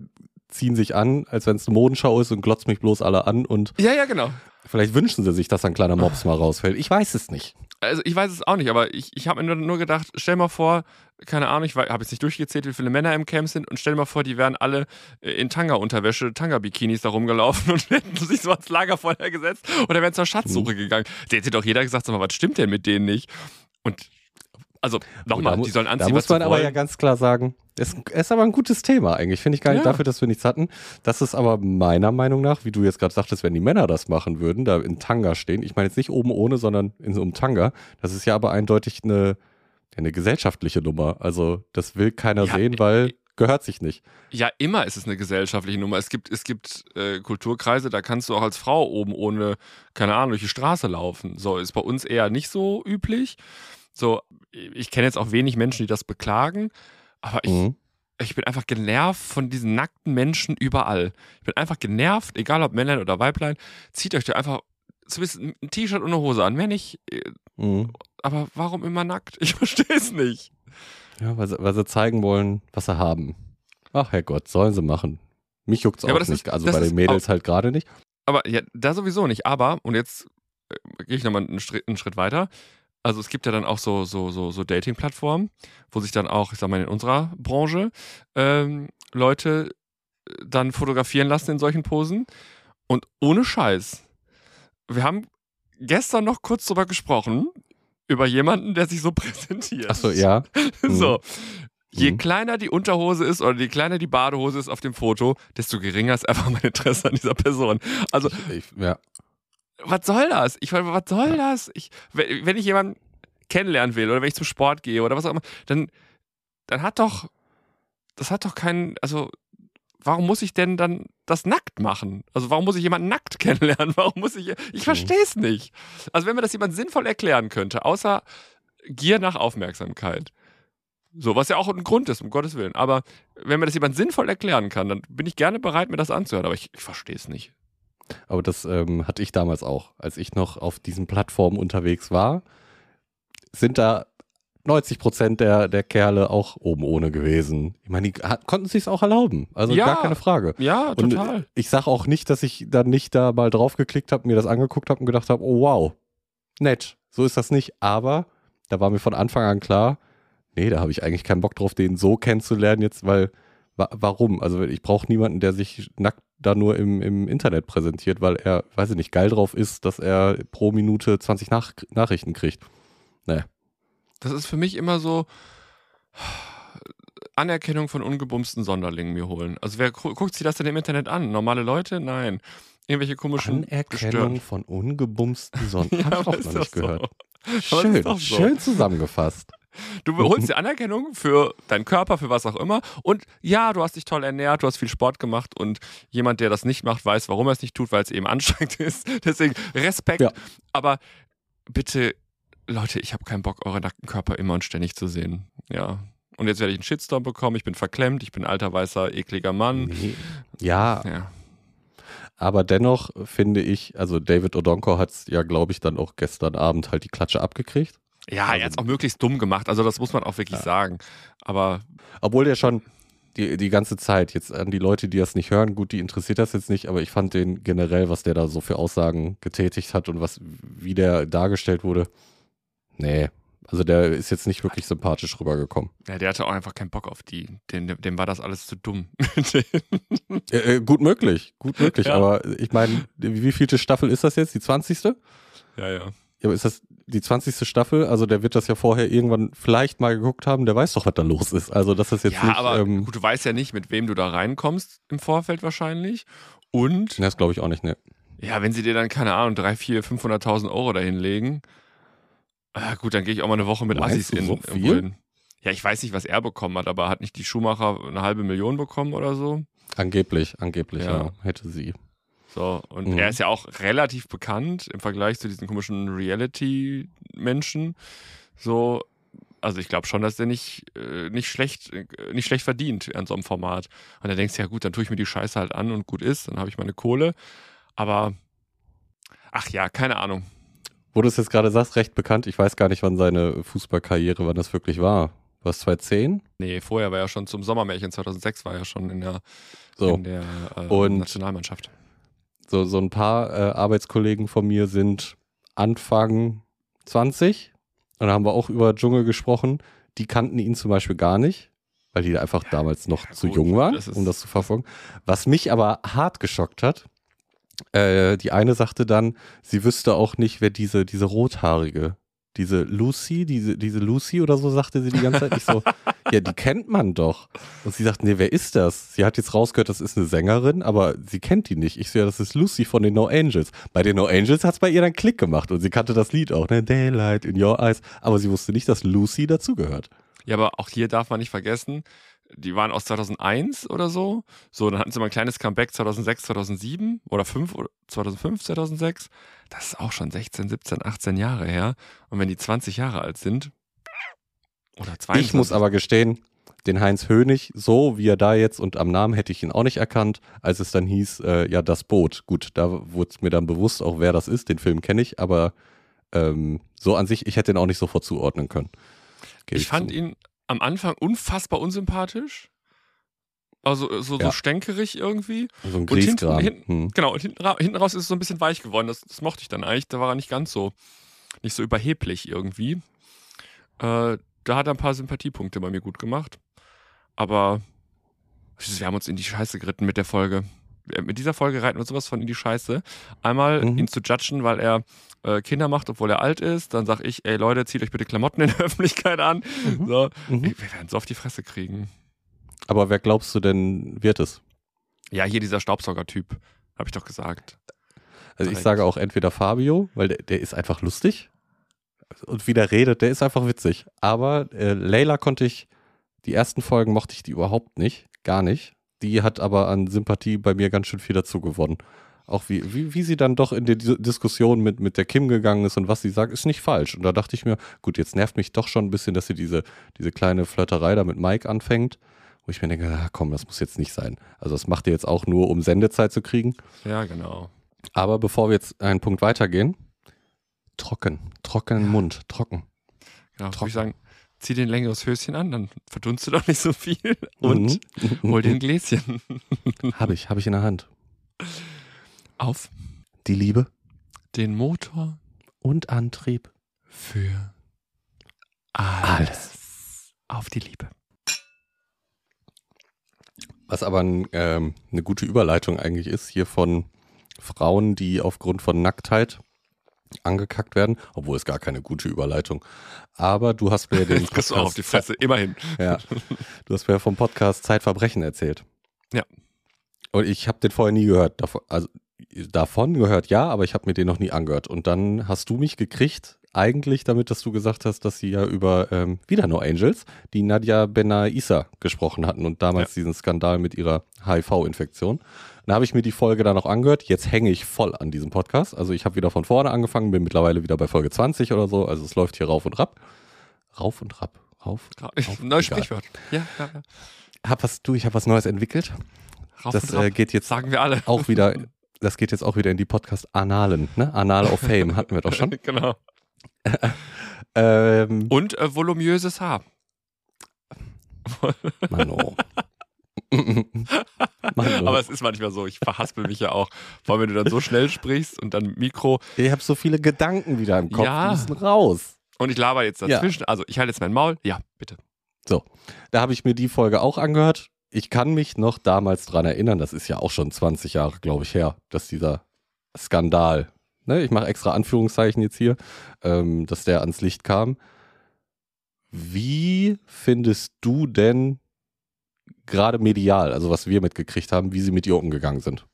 ziehen sich an, als wenn es eine Modenschau ist und glotzen mich bloß alle an und Ja, ja, genau. vielleicht wünschen sie sich, dass ein kleiner Mops mal rausfällt. Ich weiß es nicht. Also ich weiß es auch nicht, aber ich, ich habe mir nur, nur gedacht, stell mal vor, keine Ahnung, ich habe jetzt nicht durchgezählt, wie viele Männer im Camp sind und stell mal vor, die wären alle äh, in Tanga-Unterwäsche, Tanga-Bikinis da rumgelaufen und hätten sich so ans Lagerfeuer gesetzt oder wären zur Schatzsuche gegangen. Da hätte doch jeder gesagt, sag mal, was stimmt denn mit denen nicht? Und also nochmal, Da die sollen Da anziehen, muss was sie man aber ja ganz klar sagen, es ist aber ein gutes Thema eigentlich. Finde ich gar nicht Ja. dafür, dass wir nichts hatten. Das ist aber meiner Meinung nach, wie du jetzt gerade sagtest, wenn die Männer das machen würden, da in Tanga stehen. Ich meine jetzt nicht oben ohne, sondern in so einem Tanga. Das ist ja aber eindeutig eine, eine gesellschaftliche Nummer. Also das will keiner Ja, sehen, weil gehört sich nicht. Ja, immer ist es eine gesellschaftliche Nummer. Es gibt, es gibt äh, Kulturkreise, da kannst du auch als Frau oben ohne, keine Ahnung, durch die Straße laufen. So, ist bei uns eher nicht so üblich. So, ich kenne jetzt auch wenig Menschen, die das beklagen, aber ich, Mhm. ich bin einfach genervt von diesen nackten Menschen überall. Ich bin einfach genervt, egal ob Männlein oder Weiblein. Zieht euch da einfach zumindest ein T-Shirt und eine Hose an. Mehr nicht. Mhm. Aber warum immer nackt? Ich verstehe es nicht. Ja, weil sie, weil sie zeigen wollen, was sie haben. Ach Herrgott, sollen sie machen. Mich juckt's Ja, auch nicht. ist- also bei den Mädels halt gerade nicht. Aber ja, da sowieso nicht. Aber, und jetzt äh, gehe ich nochmal einen einen Schritt weiter. Also es gibt ja dann auch so, so, so, so Dating-Plattformen, wo sich dann auch, ich sag mal, in unserer Branche ähm, Leute äh, dann fotografieren lassen in solchen Posen. Und ohne Scheiß. Wir haben gestern noch kurz drüber gesprochen, über jemanden, der sich so präsentiert. Ach so, ja. So. Je Mhm. kleiner die Unterhose ist oder je kleiner die Badehose ist auf dem Foto, desto geringer ist einfach mein Interesse an dieser Person. Also, Ich, ja. Was soll das? Ich meine, was soll das? Ich, wenn ich jemanden kennenlernen will oder wenn ich zum Sport gehe oder was auch immer, dann, dann hat doch, das hat doch keinen, also, warum muss ich denn dann das nackt machen? Also, warum muss ich jemanden nackt kennenlernen? Warum muss ich, ich verstehe es nicht. Also, wenn mir das jemand sinnvoll erklären könnte, außer Gier nach Aufmerksamkeit. So, was ja auch ein Grund ist, um Gottes Willen. Aber wenn mir das jemand sinnvoll erklären kann, dann bin ich gerne bereit, mir das anzuhören. Aber ich, ich verstehe es nicht. Aber das ähm, hatte ich damals auch. Als ich noch auf diesen Plattformen unterwegs war, sind da 90 Prozent der, der Kerle auch oben ohne gewesen. Ich meine, die konnten sich auch erlauben. Also Ja. gar keine Frage. Ja, Und total. ich sage auch nicht, dass ich dann nicht da mal drauf geklickt habe, mir das angeguckt habe und gedacht habe, oh wow, nett. So ist das nicht. Aber da war mir von Anfang an klar, nee, da habe ich eigentlich keinen Bock drauf, den so kennenzulernen jetzt, weil Wa warum? Also ich brauche niemanden, der sich nackt da nur im, im Internet präsentiert, weil er, weiß ich nicht, geil drauf ist, dass er pro Minute 20 Nach Nachrichten kriegt. Nee. Das ist für mich immer so Anerkennung von ungebumsten Sonderlingen mir holen. Also wer gu guckt sich das denn im Internet an? Normale Leute? Nein. Irgendwelche komischen Anerkennung von ungebumsten Sonderlingen. ja, Hab ich auch noch nicht so. gehört. Schön, so. schön zusammengefasst. Du holst dir Anerkennung für deinen Körper, für was auch immer. Und ja, du hast dich toll ernährt, du hast viel Sport gemacht und jemand, der das nicht macht, weiß, warum er es nicht tut, weil es eben anstrengend ist. Deswegen Respekt. Ja. Aber bitte, Leute, ich habe keinen Bock, eure nackten Körper immer und ständig zu sehen. Ja. Und jetzt werde ich einen Shitstorm bekommen. Ich bin verklemmt, ich bin alter, weißer, ekliger Mann. Nee. Ja, Ja. aber dennoch finde ich, also David Odonko hat es ja, glaube ich, dann auch gestern Abend halt die Klatsche abgekriegt. Ja, er hat es auch möglichst dumm gemacht. Also, das muss man auch wirklich sagen. Aber Obwohl der schon die, die ganze Zeit, jetzt an die Leute, die das nicht hören, gut, die interessiert das jetzt nicht, aber ich fand den generell, was der da so für Aussagen getätigt hat und was, wie der dargestellt wurde, nee. Also der ist jetzt nicht wirklich sympathisch rübergekommen. ja, der hatte auch einfach keinen Bock auf die. Dem, dem war das alles zu dumm. Äh, gut möglich, gut möglich, Ja. aber ich meine, wie vielte Staffel ist das jetzt? Die 20. Ja, ja, ja. aber ist das die 20. Staffel? Also der wird das ja vorher irgendwann vielleicht mal geguckt haben, der weiß doch, was da los ist. Also das ist jetzt ja, nicht, aber ähm, gut, du weißt ja nicht, mit wem du da reinkommst im Vorfeld wahrscheinlich. Und das glaube ich auch nicht, ne. ja, wenn sie dir dann, keine Ahnung, 3, 4, 500.000 Euro dahin legen, äh, gut, dann gehe ich auch mal eine Woche mit Meinst Assis in. so hin. Ja, ich weiß nicht, was er bekommen hat, aber hat nicht die Schumacher eine halbe Million bekommen oder so? Angeblich, angeblich, Ja. ja, hätte sie. So, und Mhm. er ist ja auch relativ bekannt im Vergleich zu diesen komischen Reality-Menschen. So, also ich glaube schon, dass der nicht, äh, nicht, schlecht, äh, nicht schlecht verdient an so einem Format. Und da denkst du, ja gut, dann tue ich mir die Scheiße halt an und gut ist, dann habe ich meine Kohle. Aber, ach ja, keine Ahnung. Wo du es jetzt gerade sagst, recht bekannt. Ich weiß gar nicht, wann seine Fußballkarriere, wann das wirklich war. War es 2010? Nee, vorher war er schon zum Sommermärchen 2006, war er schon in der, So, in der äh, Und- Nationalmannschaft. So, so ein paar äh, Arbeitskollegen von mir sind Anfang 20. Und da haben wir auch über Dschungel gesprochen. Die kannten ihn zum Beispiel gar nicht, weil die einfach damals noch ja, zu gut, jung waren, das um das zu verfolgen. Was mich aber hart geschockt hat, äh, die eine sagte dann, sie wüsste auch nicht, wer diese, diese rothaarige, diese Lucy, diese, diese Lucy oder so, sagte sie die ganze Zeit. Ich so, ja, die kennt man doch. Und sie sagt, nee, wer ist das? Sie hat jetzt rausgehört, das ist eine Sängerin, aber sie kennt die nicht. Ich so, ja, das ist Lucy von den No Angels. Bei den No Angels hat es bei ihr dann Klick gemacht und sie kannte das Lied auch, ne? Daylight in Your Eyes. Aber sie wusste nicht, dass Lucy dazugehört. Ja, aber auch hier darf man nicht vergessen, die waren aus 2001 oder so. So, dann hatten sie mal ein kleines Comeback 2006, 2007 oder 5 oder 2005, 2006. Das ist auch schon 16, 17, 18 Jahre her. Und wenn die 20 Jahre alt sind oder 22. Ich muss aber gestehen, den Heinz Hönig, so wie er da jetzt und am Namen hätte ich ihn auch nicht erkannt, als es dann hieß, äh, ja, das Boot. Gut, da wurde mir dann bewusst auch, wer das ist. Den Film kenne ich, aber ähm, so an sich, ich hätte ihn auch nicht sofort zuordnen können. Gebe ich fand zu. ihn am Anfang unfassbar unsympathisch. Also äh, so, so Ja. stänkerig irgendwie. So ein Und hinten- hinten- Hm. Genau, und hinten, hinten raus ist es so ein bisschen weich geworden. Das, das mochte ich dann eigentlich. Da war er nicht ganz so, nicht so überheblich irgendwie. Äh, da hat er ein paar Sympathiepunkte bei mir gut gemacht. Aber wir haben uns in die Scheiße geritten mit der Folge. Äh, Mit dieser Folge reiten wir sowas von in die Scheiße. Einmal Mhm. ihn zu judgen, weil er äh, Kinder macht, obwohl er alt ist. Dann sag ich, ey Leute, zieht euch bitte Klamotten in der Öffentlichkeit an. Mhm. So. Mhm. Wir wir werden so auf die Fresse kriegen. Aber wer glaubst du denn wird es? Ja, hier dieser Staubsauger-Typ, habe ich doch gesagt. Also ich sage auch entweder Fabio, weil der, der ist einfach lustig und wie der redet, der ist einfach witzig. Aber äh, Layla konnte ich, die ersten Folgen mochte ich die überhaupt nicht, gar nicht. Die hat aber an Sympathie bei mir ganz schön viel dazu gewonnen. Auch wie, wie, wie sie dann doch in die Dis- Diskussion mit, mit der Kim gegangen ist und was sie sagt, ist nicht falsch. Und da dachte ich mir, gut, jetzt nervt mich doch schon ein bisschen, dass sie diese, diese kleine Flirterei da mit Mike anfängt. Wo ich mir denke, ah, komm, das muss jetzt nicht sein. Also das macht ihr jetzt auch nur, um Sendezeit zu kriegen. Ja, genau. Aber bevor wir jetzt einen Punkt weitergehen, trocken, trockenen Ja. Mund, trocken. Genau, würde Trocken. ich sagen, zieh dir ein längeres Höschen an, dann verdunst du doch nicht so viel. Und Mhm. hol dir ein Gläschen. Habe ich, habe ich in der Hand. Auf Die Liebe den Motor und Antrieb. für alles. Auf die Liebe. Was aber ein, ähm, eine gute Überleitung eigentlich ist, hier von Frauen, die aufgrund von Nacktheit angekackt werden, obwohl es gar keine gute Überleitung. Aber du hast mir den Jetzt kriegst du auch auf die Fresse, immerhin. ja, du hast mir vom Podcast Zeitverbrechen erzählt. Ja. Und ich habe den vorher nie gehört. Davon, also davon gehört ja, aber ich habe mir den noch nie angehört. Und dann hast du mich gekriegt, eigentlich damit, dass du gesagt hast, dass sie ja über ähm, wieder No Angels, die Nadia Benaissa gesprochen hatten und damals Ja. diesen Skandal mit ihrer HIV-Infektion. Dann habe ich mir die Folge dann auch angehört. Jetzt hänge ich voll an diesem Podcast. Also ich habe wieder von vorne angefangen, bin mittlerweile wieder bei Folge 20 oder so. Also es läuft hier rauf und rapp. Rauf und rapp. Rauf. Rauf. Neues. Sprichwort. Ja, ja, ja. Hab was, du, ich habe was Neues entwickelt. Rauf Das äh, geht jetzt sagen wir alle. auch wieder, das geht jetzt auch wieder in die Podcast-Analen, ne? Anal of Fame hatten wir doch schon. genau. Ähm, Und äh, voluminöses Haar. Mano. Mano. Aber es ist manchmal so, ich verhaspel mich ja auch. Vor allem, wenn du dann so schnell sprichst und dann Mikro ich habe so viele Gedanken wieder im Kopf, Ja. die müssen raus. und ich laber jetzt Ja. dazwischen. Also ich halte jetzt mein Maul. Ja, bitte. Da habe ich mir die Folge auch angehört. Ich kann mich noch damals dran erinnern, das ist ja auch schon 20 Jahre, glaube ich, her, dass dieser Skandal, ne, ich mache extra Anführungszeichen jetzt hier, ähm, dass der ans Licht kam. Wie findest du denn gerade medial, also was wir mitgekriegt haben, wie sie mit ihr umgegangen sind?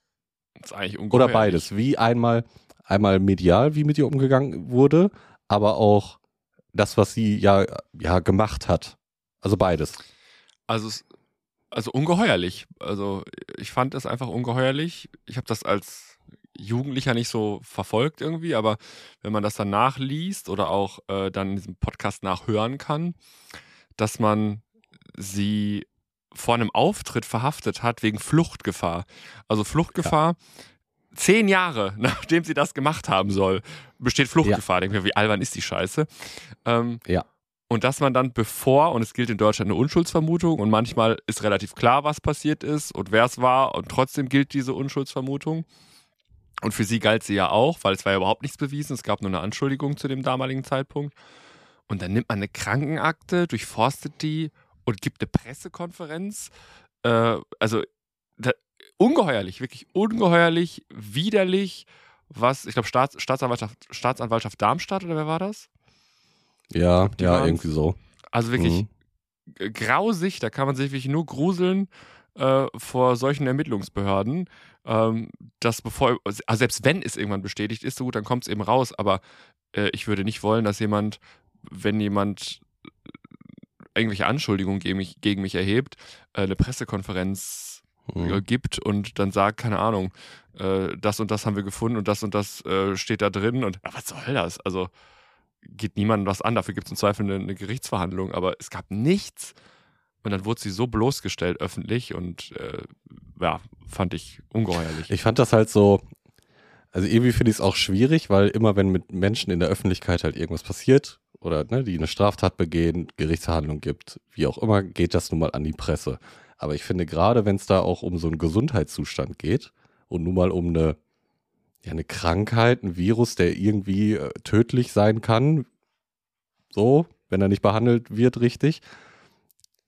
Das ist eigentlich Oder beides. Wie einmal, einmal medial, wie mit ihr umgegangen wurde, aber auch das, was sie ja, ja gemacht hat. Also beides. Also, also ungeheuerlich. Also ich fand es einfach ungeheuerlich. Ich habe das als Jugendlicher nicht so verfolgt irgendwie, aber wenn man das dann nachliest oder auch äh, dann in diesem Podcast nachhören kann, dass man sie vor einem Auftritt verhaftet hat wegen Fluchtgefahr. Also Fluchtgefahr, zehn Jahre nachdem sie das gemacht haben soll, besteht Fluchtgefahr. Denke mir, wie albern ist die Scheiße. Ähm, Ja. und dass man dann bevor, und es gilt in Deutschland eine Unschuldsvermutung, und manchmal ist relativ klar, was passiert ist und wer es war, und trotzdem gilt diese Unschuldsvermutung. Und für sie galt sie ja auch, weil es war ja überhaupt nichts bewiesen, es gab nur eine Anschuldigung zu dem damaligen Zeitpunkt. Und dann nimmt man eine Krankenakte, durchforstet die und gibt eine Pressekonferenz. Äh, also da, ungeheuerlich, wirklich ungeheuerlich, widerlich, was, ich glaube, Staats, Staatsanwaltschaft, Staatsanwaltschaft Darmstadt oder wer war das? Ja, Die ja, waren's. irgendwie so. Also wirklich Mhm. grausig, da kann man sich wirklich nur gruseln äh, vor solchen Ermittlungsbehörden, ähm, dass bevor, also selbst wenn es irgendwann bestätigt ist, so gut, dann kommt es eben raus, aber äh, ich würde nicht wollen, dass jemand, wenn jemand irgendwelche Anschuldigungen gegen mich, gegen mich erhebt, äh, eine Pressekonferenz Mhm. gibt und dann sagt, keine Ahnung, äh, das und das haben wir gefunden und das und das äh, steht da drin und was soll das? Also geht niemandem was an, dafür gibt es im Zweifel eine, eine Gerichtsverhandlung, aber es gab nichts und dann wurde sie so bloßgestellt öffentlich und äh, ja, fand ich ungeheuerlich. Ich fand das halt so, also irgendwie finde ich es auch schwierig, weil immer wenn mit Menschen in der Öffentlichkeit halt irgendwas passiert oder ne, die eine Straftat begehen, Gerichtsverhandlung gibt, wie auch immer, geht das nun mal an die Presse. Aber ich finde gerade, wenn es da auch um so einen Gesundheitszustand geht und nun mal um eine, ja, eine Krankheit, ein Virus, der irgendwie äh, tödlich sein kann, so, wenn er nicht behandelt wird richtig,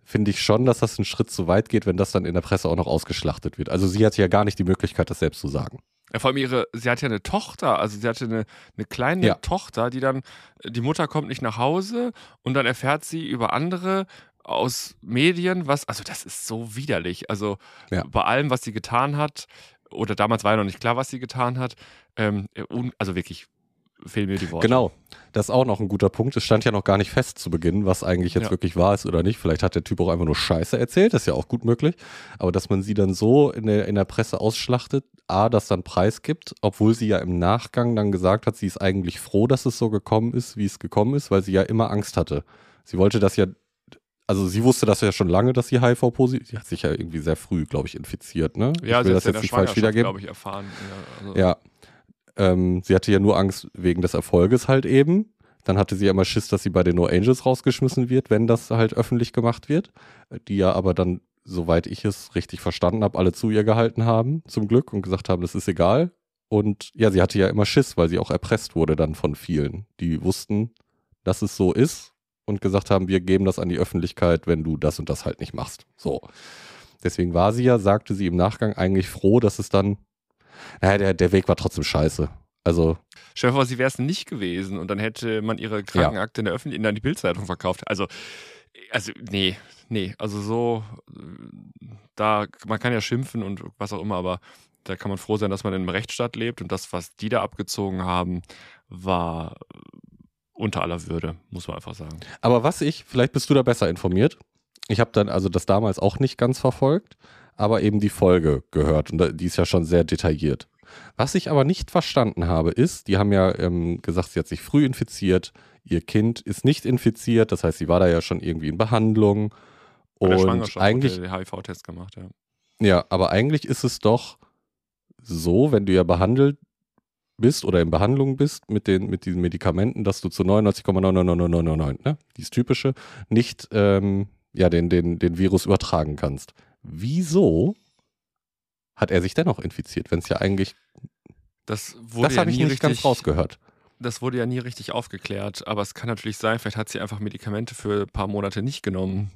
finde ich schon, dass das einen Schritt zu weit geht, wenn das dann in der Presse auch noch ausgeschlachtet wird. Also sie hat ja gar nicht die Möglichkeit, das selbst zu sagen. Ja, vor allem ihre, sie hat ja eine Tochter, also sie hatte eine, eine kleine Ja. Tochter, die dann, die Mutter kommt nicht nach Hause und dann erfährt sie über andere aus Medien, was, also das ist so widerlich. Also Ja. bei allem, was sie getan hat, oder damals war ja noch nicht klar, was sie getan hat, ähm, also wirklich fehlen mir die Worte. Genau, das ist auch noch ein guter Punkt. Es stand ja noch gar nicht fest zu Beginn, was eigentlich jetzt Ja. wirklich wahr ist oder nicht. Vielleicht hat der Typ auch einfach nur Scheiße erzählt, das ist ja auch gut möglich. Aber dass man sie dann so in der, in der Presse ausschlachtet, A, das dann preisgibt, obwohl sie ja im Nachgang dann gesagt hat, sie ist eigentlich froh, dass es so gekommen ist, wie es gekommen ist, weil sie ja immer Angst hatte. Sie wollte das ja, also sie wusste das ja schon lange, dass sie HIV-positiv, sie hat sich ja irgendwie sehr früh, glaube ich, infiziert, ne? Ja, ich sie will hat das jetzt der nicht falsch wiedergeben. glaube ich, erfahren. Ja, also, Ja. Ähm, sie hatte ja nur Angst wegen des Erfolges halt eben. Dann hatte sie ja immer Schiss, dass sie bei den No Angels rausgeschmissen wird, wenn das halt öffentlich gemacht wird. Die ja aber dann, soweit ich es richtig verstanden habe, alle zu ihr gehalten haben, zum Glück, und gesagt haben, das ist egal. Und ja, sie hatte ja immer Schiss, weil sie auch erpresst wurde dann von vielen, die wussten, dass es so ist und gesagt haben, wir geben das an die Öffentlichkeit, wenn du das und das halt nicht machst. So. Deswegen war sie ja, sagte sie im Nachgang, eigentlich froh, dass es dann, naja, der, der Weg war trotzdem scheiße. Also. Stell dir vor, sie wäre es nicht gewesen und dann hätte man ihre Krankenakte ja. in der Öffentlichkeit, in die Bildzeitung verkauft. Also, also, nee, nee, also so, da, man kann ja schimpfen und was auch immer, aber da kann man froh sein, dass man in einem Rechtsstaat lebt und das, was die da abgezogen haben, war unter aller Würde, muss man einfach sagen. Aber was ich, vielleicht bist du da besser informiert. Ich habe dann also das damals auch nicht ganz verfolgt, aber eben die Folge gehört und die ist ja schon sehr detailliert. Was ich aber nicht verstanden habe, ist, die haben ja ähm, gesagt, sie hat sich früh infiziert, ihr Kind ist nicht infiziert, das heißt, sie war da ja schon irgendwie in Behandlung. Bei und eigentlich den HIV-Test gemacht, ja. Ja, aber eigentlich ist es doch so, wenn du ja behandelt bist oder in Behandlung bist mit, den, mit diesen Medikamenten, dass du zu 99,99999, ne, dieses typische, nicht ähm, ja, den, den, den Virus übertragen kannst. Wieso hat er sich dennoch infiziert, wenn es ja eigentlich. Das, das ja habe ich nicht richtig, ganz rausgehört. Das wurde ja nie richtig aufgeklärt, aber es kann natürlich sein, vielleicht hat sie einfach Medikamente für ein paar Monate nicht genommen.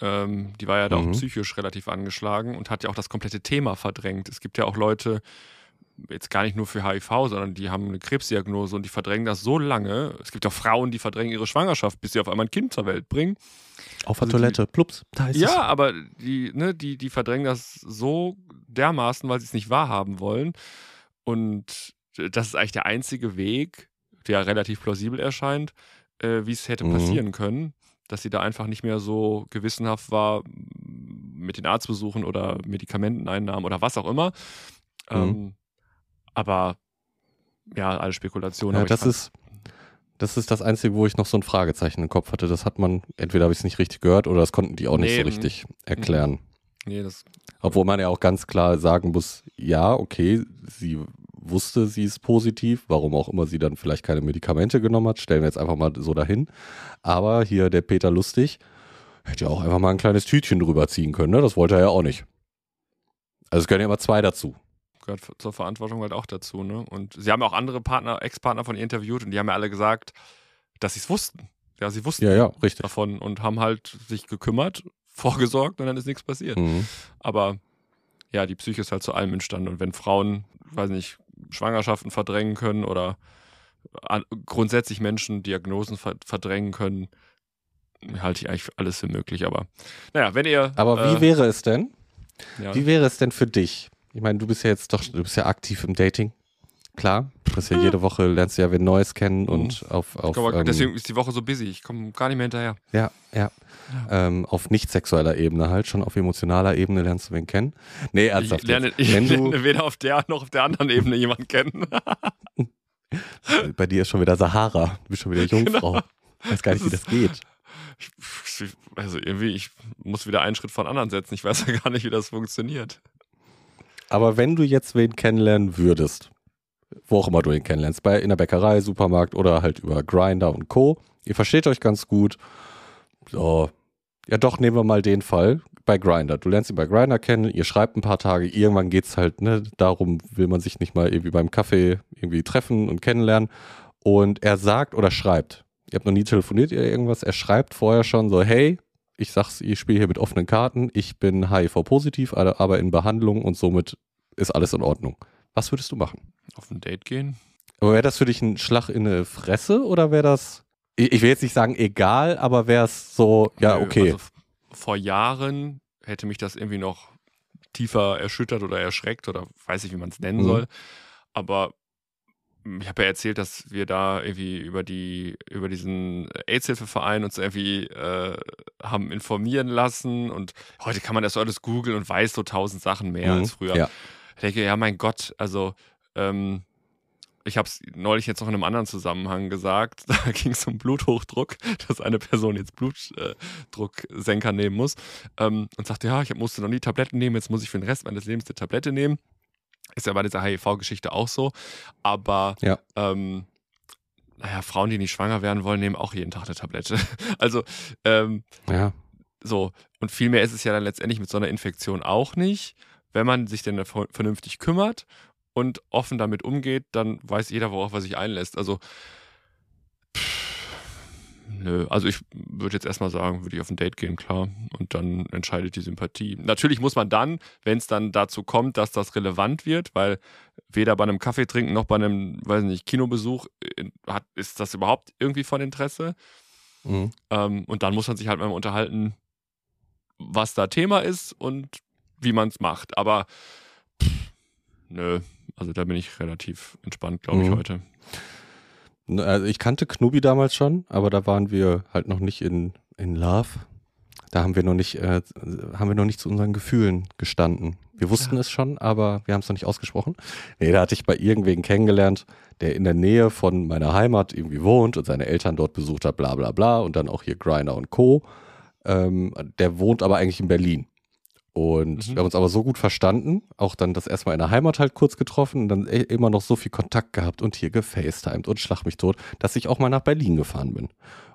Ähm, die war ja da mhm. auch psychisch relativ angeschlagen und hat ja auch das komplette Thema verdrängt. Es gibt ja auch Leute, jetzt gar nicht nur für HIV, sondern die haben eine Krebsdiagnose und die verdrängen das so lange. Es gibt auch Frauen, die verdrängen ihre Schwangerschaft, bis sie auf einmal ein Kind zur Welt bringen. Auf der also Toilette, die, plups, da ist Ja, es. aber die, ne, die, die verdrängen das so dermaßen, weil sie es nicht wahrhaben wollen. Und das ist eigentlich der einzige Weg, der relativ plausibel erscheint, äh, wie es hätte mhm. passieren können, dass sie da einfach nicht mehr so gewissenhaft war mit den Arztbesuchen oder Medikamenteneinnahmen oder was auch immer. Mhm. Ähm, aber ja, alle Spekulationen. Ja, das ist, das ist das Einzige, wo ich noch so ein Fragezeichen im Kopf hatte. Das hat man, entweder habe ich es nicht richtig gehört oder das konnten die auch nicht nee, so richtig erklären. Nee, das. Obwohl man ja auch ganz klar sagen muss, ja, okay, sie wusste, sie ist positiv, warum auch immer sie dann vielleicht keine Medikamente genommen hat, stellen wir jetzt einfach mal so dahin. Aber hier der Peter Lustig hätte ja auch einfach mal ein kleines Tütchen drüber ziehen können, ne? Das wollte er ja auch nicht. Also es gehören ja immer zwei dazu gehört zur Verantwortung halt auch dazu. Ne? Und sie haben auch andere Partner, Ex-Partner von ihr interviewt und die haben ja alle gesagt, dass sie es wussten. Ja, sie wussten ja, ja, davon und haben halt sich gekümmert, vorgesorgt und dann ist nichts passiert. Mhm. Aber ja, die Psyche ist halt zu allem entstanden. Und wenn Frauen, weiß nicht, Schwangerschaften verdrängen können oder grundsätzlich Menschen Diagnosen verdrängen können, halte ich eigentlich für alles für möglich. Aber naja, wenn ihr. Aber wie äh, wäre es denn? Ja. Wie wäre es denn für dich, ich meine, du bist ja jetzt doch, du bist ja aktiv im Dating. Klar, du bist ja jede Woche, lernst du ja wen Neues kennen und mhm. auf. auf glaube, ähm, deswegen ist die Woche so busy. Ich komme gar nicht mehr hinterher. Ja, ja. ja. Ähm, auf nicht sexueller Ebene halt, schon auf emotionaler Ebene lernst du wen kennen. Nee, ernsthaft. Ich lerne, ich lerne weder auf der noch auf der anderen Ebene jemanden kennen. Bei dir ist schon wieder Sahara. Du bist schon wieder Jungfrau. Genau. Ich weiß gar nicht, wie das geht. also irgendwie, ich muss wieder einen Schritt von anderen setzen. Ich weiß ja gar nicht, wie das funktioniert. Aber wenn du jetzt wen kennenlernen würdest, wo auch immer du ihn kennenlernst, bei in der Bäckerei, Supermarkt oder halt über Grinder und Co. Ihr versteht euch ganz gut. So, ja doch, nehmen wir mal den Fall bei Grinder. Du lernst ihn bei Grinder kennen, ihr schreibt ein paar Tage, irgendwann geht es halt, ne, darum will man sich nicht mal irgendwie beim Kaffee irgendwie treffen und kennenlernen. Und er sagt oder schreibt, ihr habt noch nie telefoniert oder irgendwas, er schreibt vorher schon so, hey, ich sag's, ich spiele hier mit offenen Karten, ich bin HIV-positiv, aber in Behandlung und somit ist alles in Ordnung. Was würdest du machen? Auf ein Date gehen. Aber wäre das für dich ein Schlag in eine Fresse oder wäre das, ich will jetzt nicht sagen egal, aber wäre es so, ja, okay. Also vor Jahren hätte mich das irgendwie noch tiefer erschüttert oder erschreckt oder weiß ich, wie man es nennen mhm. soll. Aber ich habe ja erzählt, dass wir da irgendwie über die über diesen AIDS-Hilfeverein uns irgendwie äh, haben informieren lassen und heute kann man das alles googeln und weiß so tausend Sachen mehr mhm, als früher. Ja. Ich denke, ja, mein Gott, also ähm, ich habe es neulich jetzt noch in einem anderen Zusammenhang gesagt. Da ging es um Bluthochdruck, dass eine Person jetzt Blutdrucksenker nehmen muss ähm, und sagte, ja, ich musste noch nie Tabletten nehmen, jetzt muss ich für den Rest meines Lebens eine Tablette nehmen. Ist ja bei dieser HIV-Geschichte auch so. Aber ja. ähm, naja, Frauen, die nicht schwanger werden wollen, nehmen auch jeden Tag eine Tablette. Also, ähm, ja. so. Und viel mehr ist es ja dann letztendlich mit so einer Infektion auch nicht. Wenn man sich denn vernünftig kümmert und offen damit umgeht, dann weiß jeder, worauf er sich einlässt. Also, Nö, also ich würde jetzt erstmal sagen, würde ich auf ein Date gehen, klar. Und dann entscheidet die Sympathie. Natürlich muss man dann, wenn es dann dazu kommt, dass das relevant wird, weil weder bei einem Kaffee trinken noch bei einem, weiß nicht, Kinobesuch äh, hat, ist das überhaupt irgendwie von Interesse. Mhm. Ähm, und dann muss man sich halt mal unterhalten, was da Thema ist und wie man es macht. Aber pff, nö, also da bin ich relativ entspannt, glaube ich, mhm. heute. Also ich kannte Knubi damals schon, aber da waren wir halt noch nicht in, in Love. Da haben wir noch nicht, äh, haben wir noch nicht zu unseren Gefühlen gestanden. Wir wussten ja. es schon, aber wir haben es noch nicht ausgesprochen. Nee, da hatte ich bei irgendwen kennengelernt, der in der Nähe von meiner Heimat irgendwie wohnt und seine Eltern dort besucht hat, bla bla bla. Und dann auch hier Griner und Co. Ähm, der wohnt aber eigentlich in Berlin. Und mhm. wir haben uns aber so gut verstanden, auch dann das erstmal in der Heimat halt kurz getroffen und dann e-, immer noch so viel Kontakt gehabt und hier gefacetimed und schlag mich tot, dass ich auch mal nach Berlin gefahren bin.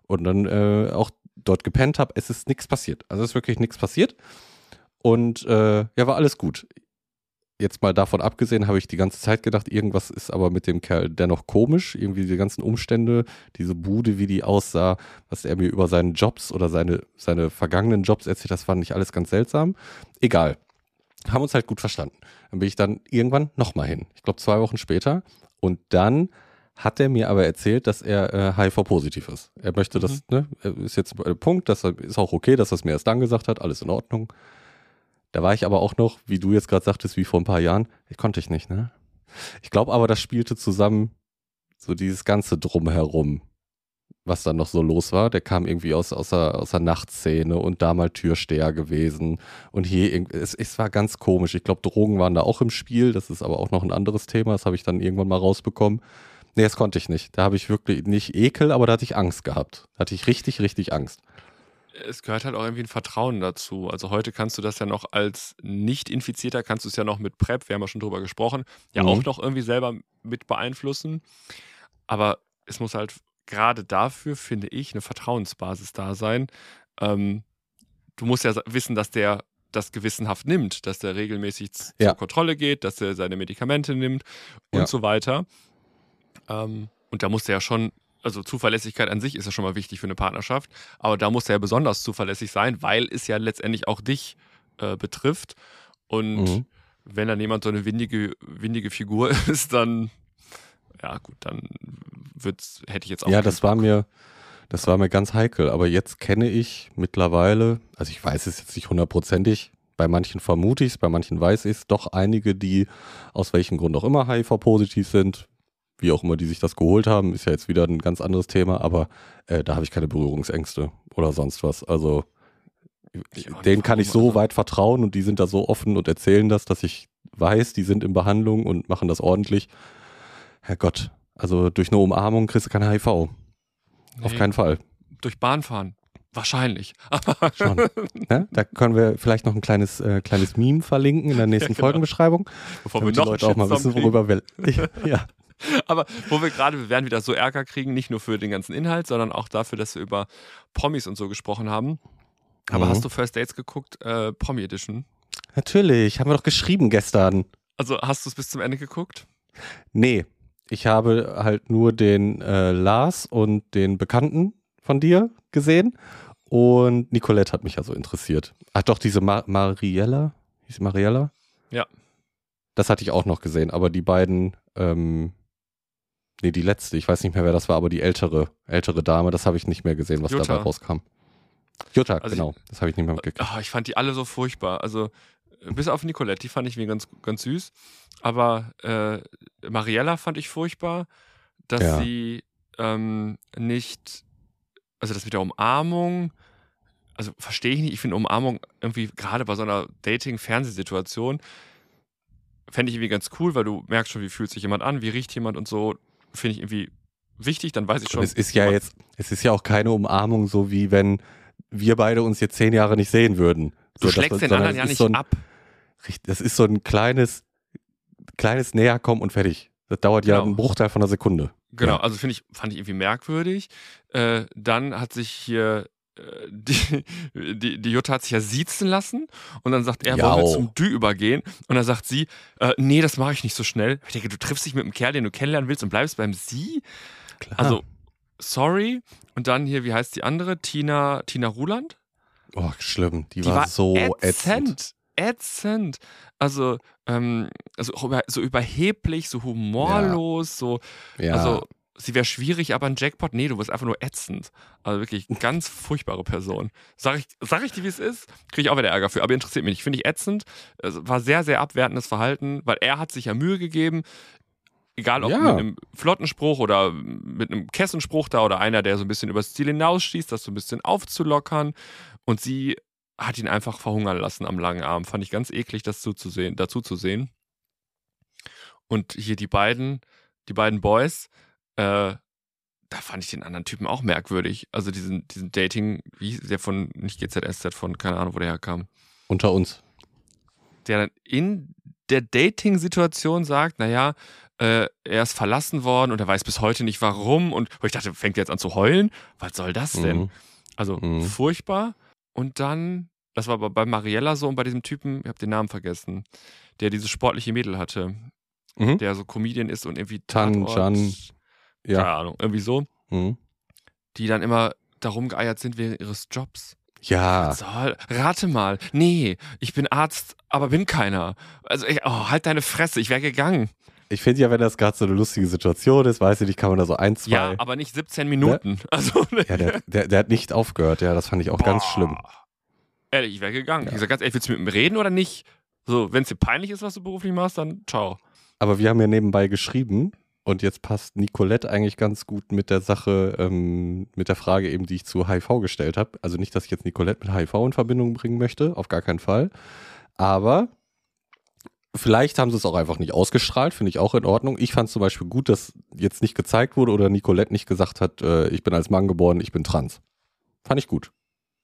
Und dann äh, auch dort gepennt habe. Es ist nichts passiert. Also es ist wirklich nichts passiert. Und äh, ja, war alles gut jetzt mal davon abgesehen, habe ich die ganze Zeit gedacht, irgendwas ist aber mit dem Kerl dennoch komisch. Irgendwie die ganzen Umstände, diese Bude, wie die aussah, was er mir über seine Jobs oder seine, seine vergangenen Jobs erzählt, das fand ich alles ganz seltsam. Egal. Haben uns halt gut verstanden. Dann bin ich dann irgendwann nochmal hin. Ich glaube zwei Wochen später. Und dann hat er mir aber erzählt, dass er äh, HIV-positiv ist. Er möchte mhm. das, ne, ist jetzt der Punkt, das ist auch okay, dass er es mir erst dann gesagt hat, alles in Ordnung. Da war ich aber auch noch, wie du jetzt gerade sagtest, wie vor ein paar Jahren, ich konnte ich nicht, ne? Ich glaube aber, das spielte zusammen so dieses ganze Drumherum, was dann noch so los war. Der kam irgendwie aus, aus, der, aus der Nachtszene und da mal Türsteher gewesen. Und hier, es, es war ganz komisch. Ich glaube, Drogen waren da auch im Spiel. Das ist aber auch noch ein anderes Thema. Das habe ich dann irgendwann mal rausbekommen. Nee, das konnte ich nicht. Da habe ich wirklich nicht Ekel, aber da hatte ich Angst gehabt. Da hatte ich richtig, richtig Angst es gehört halt auch irgendwie ein Vertrauen dazu. Also heute kannst du das ja noch als Nicht-Infizierter, kannst du es ja noch mit PrEP, wir haben ja schon drüber gesprochen, ja mhm. auch noch irgendwie selber mit beeinflussen. Aber es muss halt gerade dafür, finde ich, eine Vertrauensbasis da sein. Ähm, du musst ja wissen, dass der das gewissenhaft nimmt, dass der regelmäßig ja. zur Kontrolle geht, dass er seine Medikamente nimmt und ja. so weiter. Ähm, und da muss er ja schon also Zuverlässigkeit an sich ist ja schon mal wichtig für eine Partnerschaft, aber da muss er ja besonders zuverlässig sein, weil es ja letztendlich auch dich äh, betrifft. Und mhm. wenn dann jemand so eine windige, windige Figur ist, dann ja gut, dann wird's, hätte ich jetzt auch. Ja, das Bock. war mir, das war mir ganz heikel, aber jetzt kenne ich mittlerweile, also ich weiß es jetzt nicht hundertprozentig, bei manchen vermute ich es, bei manchen weiß ich es, doch einige, die aus welchem Grund auch immer HIV-positiv sind, wie auch immer die sich das geholt haben, ist ja jetzt wieder ein ganz anderes Thema, aber äh, da habe ich keine Berührungsängste oder sonst was. Also denen kann ich so weit vertrauen und die sind da so offen und erzählen das, dass ich weiß, die sind in Behandlung und machen das ordentlich. Herrgott, also durch eine Umarmung kriegst du keine HIV. Nee, Auf keinen Fall. Durch Bahnfahren. Wahrscheinlich. Schon. Ja, da können wir vielleicht noch ein kleines, äh, kleines Meme verlinken in der nächsten ja, genau. Folgenbeschreibung. Bevor wir die Leute auch mal wissen, worüber wir. ja. Aber wo wir gerade, wir werden wieder so Ärger kriegen, nicht nur für den ganzen Inhalt, sondern auch dafür, dass wir über Promis und so gesprochen haben. Aber mhm. hast du First Dates geguckt, äh, Promi Edition? Natürlich, haben wir doch geschrieben gestern. Also hast du es bis zum Ende geguckt? Nee, ich habe halt nur den äh, Lars und den Bekannten von dir gesehen und Nicolette hat mich ja so interessiert. Ach doch, diese Ma Mariella, hieß Mariella? Ja. Das hatte ich auch noch gesehen, aber die beiden ähm, Nee, die letzte. Ich weiß nicht mehr, wer das war, aber die ältere, ältere Dame, das habe ich nicht mehr gesehen, was Jutta. dabei rauskam. Jutta, also genau. Ich, das habe ich nicht mehr mitgekriegt. Oh, ich fand die alle so furchtbar. Also, bis auf Nicolette, die fand ich mir ganz, ganz süß. Aber äh, Mariella fand ich furchtbar, dass ja. sie ähm, nicht, also das mit der Umarmung, also verstehe ich nicht. Ich finde Umarmung irgendwie gerade bei so einer Dating-Fernsehsituation, fände ich irgendwie ganz cool, weil du merkst schon, wie fühlt sich jemand an, wie riecht jemand und so finde ich irgendwie wichtig, dann weiß ich schon. Und es ist ja jetzt, es ist ja auch keine Umarmung, so wie wenn wir beide uns jetzt zehn Jahre nicht sehen würden. Du so, schlägst den anderen ja nicht so ein, ab. Das ist so ein kleines, kleines Näherkommen und fertig. Das dauert genau. ja einen Bruchteil von einer Sekunde. Genau, ja. also finde ich, fand ich irgendwie merkwürdig. Äh, dann hat sich hier die, die, die Jutta hat sich ja siezen lassen und dann sagt er, ja, wollen wir zum Dü übergehen? Und dann sagt sie, äh, nee, das mache ich nicht so schnell. Ich denke, du triffst dich mit einem Kerl, den du kennenlernen willst und bleibst beim Sie? Klar. Also, sorry. Und dann hier, wie heißt die andere? Tina, Tina Ruland? Oh, schlimm. Die, Die war, war so ätzend. ätzend. Ätzend. Also, ähm, also so überheblich, so humorlos, so, Ja. also sie wäre schwierig, aber ein Jackpot, nee, du wirst einfach nur ätzend. Also wirklich ganz furchtbare Person. Sag ich, sag ich dir, wie es ist, kriege ich auch wieder Ärger für, aber interessiert mich nicht. Finde ich ätzend. Es war sehr, sehr abwertendes Verhalten, weil er hat sich ja Mühe gegeben, egal ob Ja. mit einem flotten Spruch oder mit einem Kessenspruch da oder einer, der so ein bisschen übers Ziel hinausschießt, das so ein bisschen aufzulockern. Und sie hat ihn einfach verhungern lassen am langen Arm. Fand ich ganz eklig, das zuzusehen, dazu zu sehen. Und hier die beiden, die beiden Boys, äh, da fand ich den anderen Typen auch merkwürdig. Also diesen, diesen Dating, wie hieß der von, nicht GZSZ, von, keine Ahnung, wo der herkam. Unter uns. Der dann in der Dating-Situation sagt, naja, äh, er ist verlassen worden und er weiß bis heute nicht warum. Und ich dachte, fängt er jetzt an zu heulen? Was soll das denn? Mhm. Also Mhm. furchtbar. Und dann, das war aber bei Mariella so und bei diesem Typen, ich habe den Namen vergessen, der dieses sportliche Mädel hatte, Mhm. der so Comedian ist und irgendwie Tan, Tatort- Chan. keine Ja. Ahnung, irgendwie so, Mhm. die dann immer darum geeiert sind wegen ihres Jobs. Ja. Was soll? Rate mal. Nee, ich bin Arzt, aber bin keiner. Also, ich, oh, halt deine Fresse, ich wäre gegangen. Ich finde ja, wenn das gerade so eine lustige Situation ist, weiß ich nicht, kann man da so ein, zwei. Ja, aber nicht 17 Minuten. Also, Ja, der, der, der hat nicht aufgehört, ja, das fand ich auch ganz Boah. schlimm. Ehrlich, ich wäre gegangen. Ja. Ich sag ganz ehrlich, willst du mit mir reden oder nicht? So, wenn es dir peinlich ist, was du beruflich machst, dann ciao. Aber wir haben ja nebenbei geschrieben und jetzt passt Nicolette eigentlich ganz gut mit der Sache, ähm, mit der Frage eben, die ich zu HIV gestellt habe. Also nicht, dass ich jetzt Nicolette mit HIV in Verbindung bringen möchte, auf gar keinen Fall. Aber vielleicht haben sie es auch einfach nicht ausgestrahlt, finde ich auch in Ordnung. Ich fand zum Beispiel gut, dass jetzt nicht gezeigt wurde oder Nicolette nicht gesagt hat, äh, ich bin als Mann geboren, ich bin trans. Fand ich gut.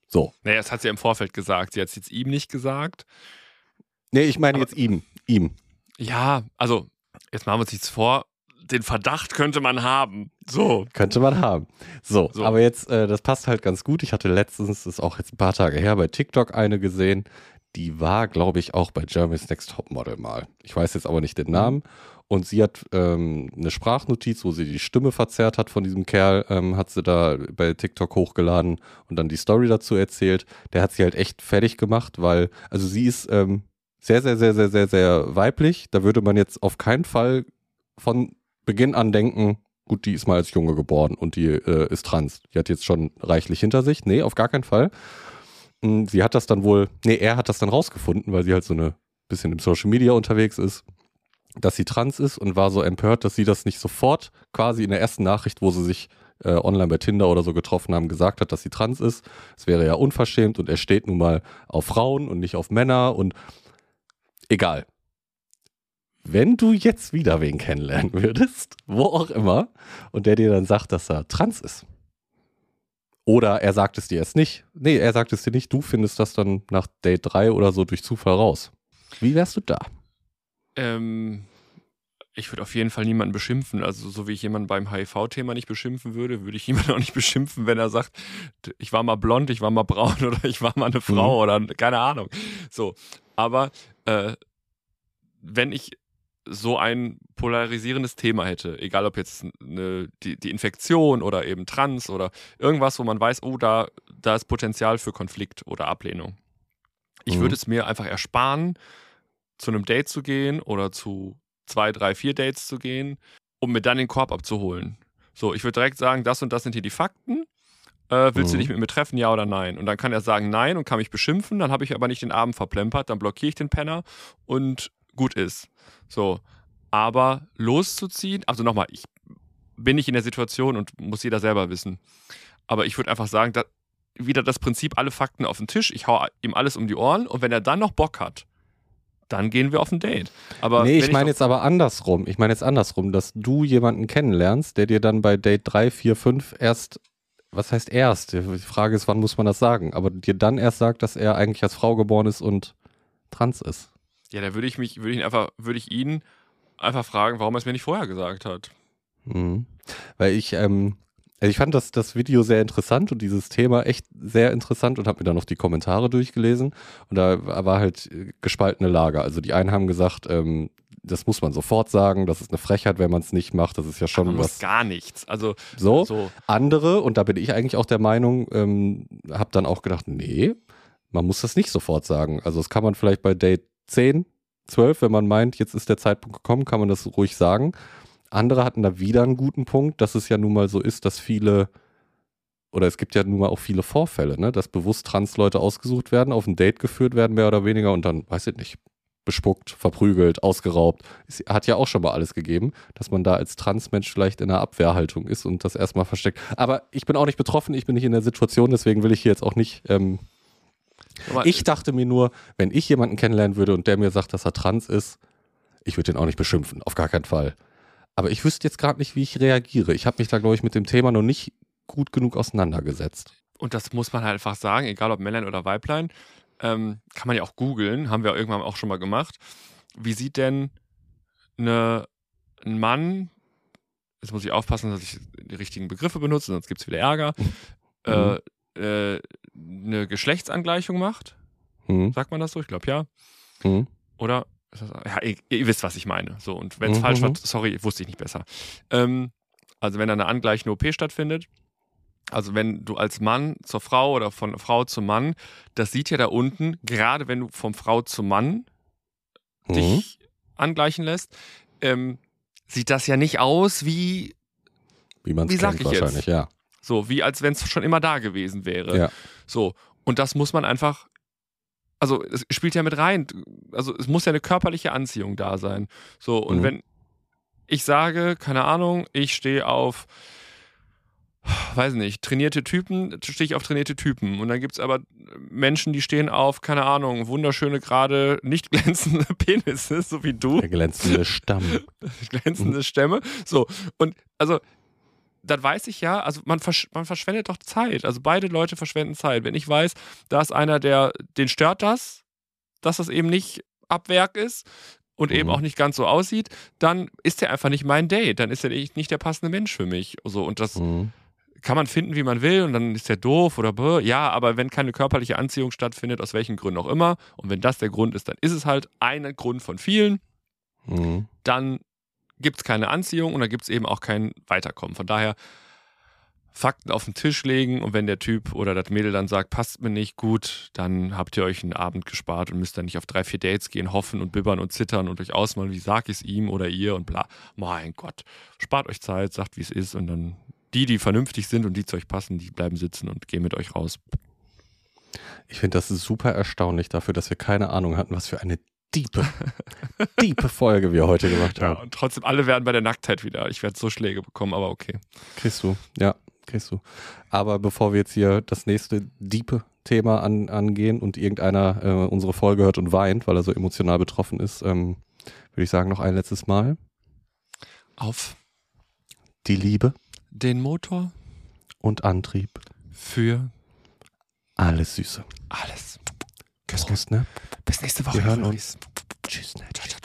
So. Naja, das hat sie im Vorfeld gesagt. Sie hat es jetzt ihm nicht gesagt. Nee, ich meine jetzt ihm. Ihm. Ja, also, jetzt machen wir uns nichts vor. Den Verdacht könnte man haben. So. Könnte man haben. So, So. aber jetzt, äh, das passt halt ganz gut. Ich hatte letztens, das ist auch jetzt ein paar Tage her, bei TikTok eine gesehen. Die war, glaube ich, auch bei Jeremy's Next Topmodel mal. Ich weiß jetzt aber nicht den Namen. Und sie hat ähm, eine Sprachnotiz, wo sie die Stimme verzerrt hat von diesem Kerl, ähm, hat sie da bei TikTok hochgeladen und dann die Story dazu erzählt. Der hat sie halt echt fertig gemacht, weil, also sie ist ähm, sehr, sehr, sehr, sehr, sehr, sehr weiblich. Da würde man jetzt auf keinen Fall von Beginn an denken, gut, die ist mal als Junge geboren und die äh, ist trans. Die hat jetzt schon reichlich hinter sich. Nee, auf gar keinen Fall. Mm, Sie hat das dann wohl, nee, er hat das dann rausgefunden, weil sie halt so eine bisschen im Social Media unterwegs ist, dass sie trans ist und war so empört, dass sie das nicht sofort quasi in der ersten Nachricht, wo sie sich äh, online bei Tinder oder so getroffen haben, gesagt hat, dass sie trans ist. Es wäre ja unverschämt und er steht nun mal auf Frauen und nicht auf Männer und egal. Wenn du jetzt wieder wen kennenlernen würdest, wo auch immer, und der dir dann sagt, dass er trans ist. Oder er sagt es dir erst nicht. Nee, er sagt es dir nicht. Du findest das dann nach Date 3 oder so durch Zufall raus. Wie wärst du da? Ähm, ich würde auf jeden Fall niemanden beschimpfen. Also, so wie ich jemanden beim HIV-Thema nicht beschimpfen würde, würde ich jemanden auch nicht beschimpfen, wenn er sagt, ich war mal blond, ich war mal braun oder ich war mal eine Frau oder keine Ahnung. So. Aber äh, wenn ich so ein polarisierendes Thema hätte, egal ob jetzt eine, die, die Infektion oder eben Trans oder irgendwas, wo man weiß, oh, da, da ist Potenzial für Konflikt oder Ablehnung. Ich Mhm. würde es mir einfach ersparen, zu einem Date zu gehen oder zu zwei, drei, vier Dates zu gehen, um mir dann den Korb abzuholen. So, ich würde direkt sagen, das und das sind hier die Fakten. Äh, willst du Mhm. dich mit mir treffen, ja oder nein? Und dann kann er sagen nein und kann mich beschimpfen, dann habe ich aber nicht den Abend verplempert, dann blockiere ich den Penner und gut ist. So, aber loszuziehen, also nochmal, ich bin nicht in der Situation und muss jeder selber wissen. Aber ich würde einfach sagen, da, wieder das Prinzip, alle Fakten auf den Tisch, ich hau ihm alles um die Ohren und wenn er dann noch Bock hat, dann gehen wir auf ein Date. Aber nee, ich meine jetzt aber andersrum. Ich meine jetzt andersrum, dass du jemanden kennenlernst, der dir dann bei Date 3, 4, 5 erst, was heißt erst? Die Frage ist, wann muss man das sagen? Aber dir dann erst sagt, dass er eigentlich als Frau geboren ist und trans ist. Ja, da würde ich mich, würde ich ihn einfach, würde ich ihn einfach fragen, warum er es mir nicht vorher gesagt hat. Mhm. Weil ich, ähm, also ich fand das, das Video sehr interessant und dieses Thema echt sehr interessant und habe mir dann noch die Kommentare durchgelesen. Und da war halt äh, gespaltene Lager. Also die einen haben gesagt, ähm, das muss man sofort sagen, das ist eine Frechheit, wenn man es nicht macht, das ist ja schon was. gar nichts. Also So, so. andere, und da bin ich eigentlich auch der Meinung, ähm, habe dann auch gedacht, nee, man muss das nicht sofort sagen. Also das kann man vielleicht bei Date 10, 12, wenn man meint, jetzt ist der Zeitpunkt gekommen, kann man das ruhig sagen. Andere hatten da wieder einen guten Punkt, dass es ja nun mal so ist, dass viele, oder es gibt ja nun mal auch viele Vorfälle, ne, dass bewusst Trans-Leute ausgesucht werden, auf ein Date geführt werden, mehr oder weniger, und dann, weiß ich nicht, bespuckt, verprügelt, ausgeraubt. Es hat ja auch schon mal alles gegeben, dass man da als Transmensch vielleicht in einer Abwehrhaltung ist und das erstmal versteckt. Aber ich bin auch nicht betroffen, ich bin nicht in der Situation, deswegen will ich hier jetzt auch nicht. Ähm, ich dachte mir nur, wenn ich jemanden kennenlernen würde und der mir sagt, dass er trans ist, ich würde den auch nicht beschimpfen, auf gar keinen Fall. Aber ich wüsste jetzt gerade nicht, wie ich reagiere. Ich habe mich da, glaube ich, mit dem Thema noch nicht gut genug auseinandergesetzt. Und das muss man halt einfach sagen, egal ob Männlein oder Weiblein, ähm, kann man ja auch googeln, haben wir irgendwann auch schon mal gemacht. Wie sieht denn eine, ein Mann, jetzt muss ich aufpassen, dass ich die richtigen Begriffe benutze, sonst gibt es wieder Ärger, äh, äh, eine Geschlechtsangleichung macht? Hm, Sagt man das so? Ich glaube ja. hm, Oder? Ja, ihr, ihr wisst, was ich meine. So, und wenn es Mhm, falsch war, mhm. sorry, wusste ich nicht besser. Ähm, also wenn da eine angleichende OP stattfindet, also wenn du als Mann zur Frau oder von Frau zum Mann, das sieht ja da unten, gerade wenn du vom Frau zum Mann hm. dich angleichen lässt, ähm, sieht das ja nicht aus wie Wie man es kennt ich jetzt? wahrscheinlich, ja. So, wie als wenn es schon immer da gewesen wäre. Ja. So, und das muss man einfach, also es spielt ja mit rein. Also es muss ja eine körperliche Anziehung da sein. So, und Mhm. wenn ich sage, keine Ahnung, ich stehe auf, weiß nicht, trainierte Typen, stehe ich auf trainierte Typen. Und dann gibt es aber Menschen, die stehen auf, keine Ahnung, wunderschöne, gerade nicht glänzende Penisse, so wie du Der glänzende Stamm. glänzende Stämme. So, und also, dann weiß ich ja, also man, versch man verschwendet doch Zeit. Also beide Leute verschwenden Zeit. Wenn ich weiß, da ist einer, der, den stört das, dass das eben nicht ab Werk ist und eben Mhm. auch nicht ganz so aussieht, dann ist der einfach nicht mein Date. Dann ist er nicht der passende Mensch für mich. So, und das Hm. kann man finden, wie man will, und dann ist der doof oder bäh. ja, aber wenn keine körperliche Anziehung stattfindet, aus welchen Gründen auch immer, und wenn das der Grund ist, dann ist es halt ein Grund von vielen Hm. dann gibt es keine Anziehung und dann gibt es eben auch kein Weiterkommen. Von daher Fakten auf den Tisch legen und wenn der Typ oder das Mädel dann sagt, passt mir nicht gut, dann habt ihr euch einen Abend gespart und müsst dann nicht auf drei, vier Dates gehen, hoffen und bibbern und zittern und euch ausmalen, wie sag ich es ihm oder ihr und bla. Mein Gott, spart euch Zeit, sagt, wie es ist und dann die, die vernünftig sind und die zu euch passen, die bleiben sitzen und gehen mit euch raus. Ich finde das super erstaunlich dafür, dass wir keine Ahnung hatten, was für eine diepe, diepe Folge wir heute gemacht Ja, haben. und trotzdem, alle werden bei der Nacktheit wieder. Ich werde so Schläge bekommen, aber okay. Kriegst du, ja, kriegst du. Aber bevor wir jetzt hier das nächste diepe Thema an, angehen und irgendeiner äh, unsere Folge hört und weint, weil er so emotional betroffen ist, ähm, würde ich sagen, noch ein letztes Mal. Auf Die Liebe den Motor und Antrieb. für Alles Süße. alles. Prost, ne? Bis nächste Woche. Wir hören Floris. Tschüss, ne? Ciao, ciao.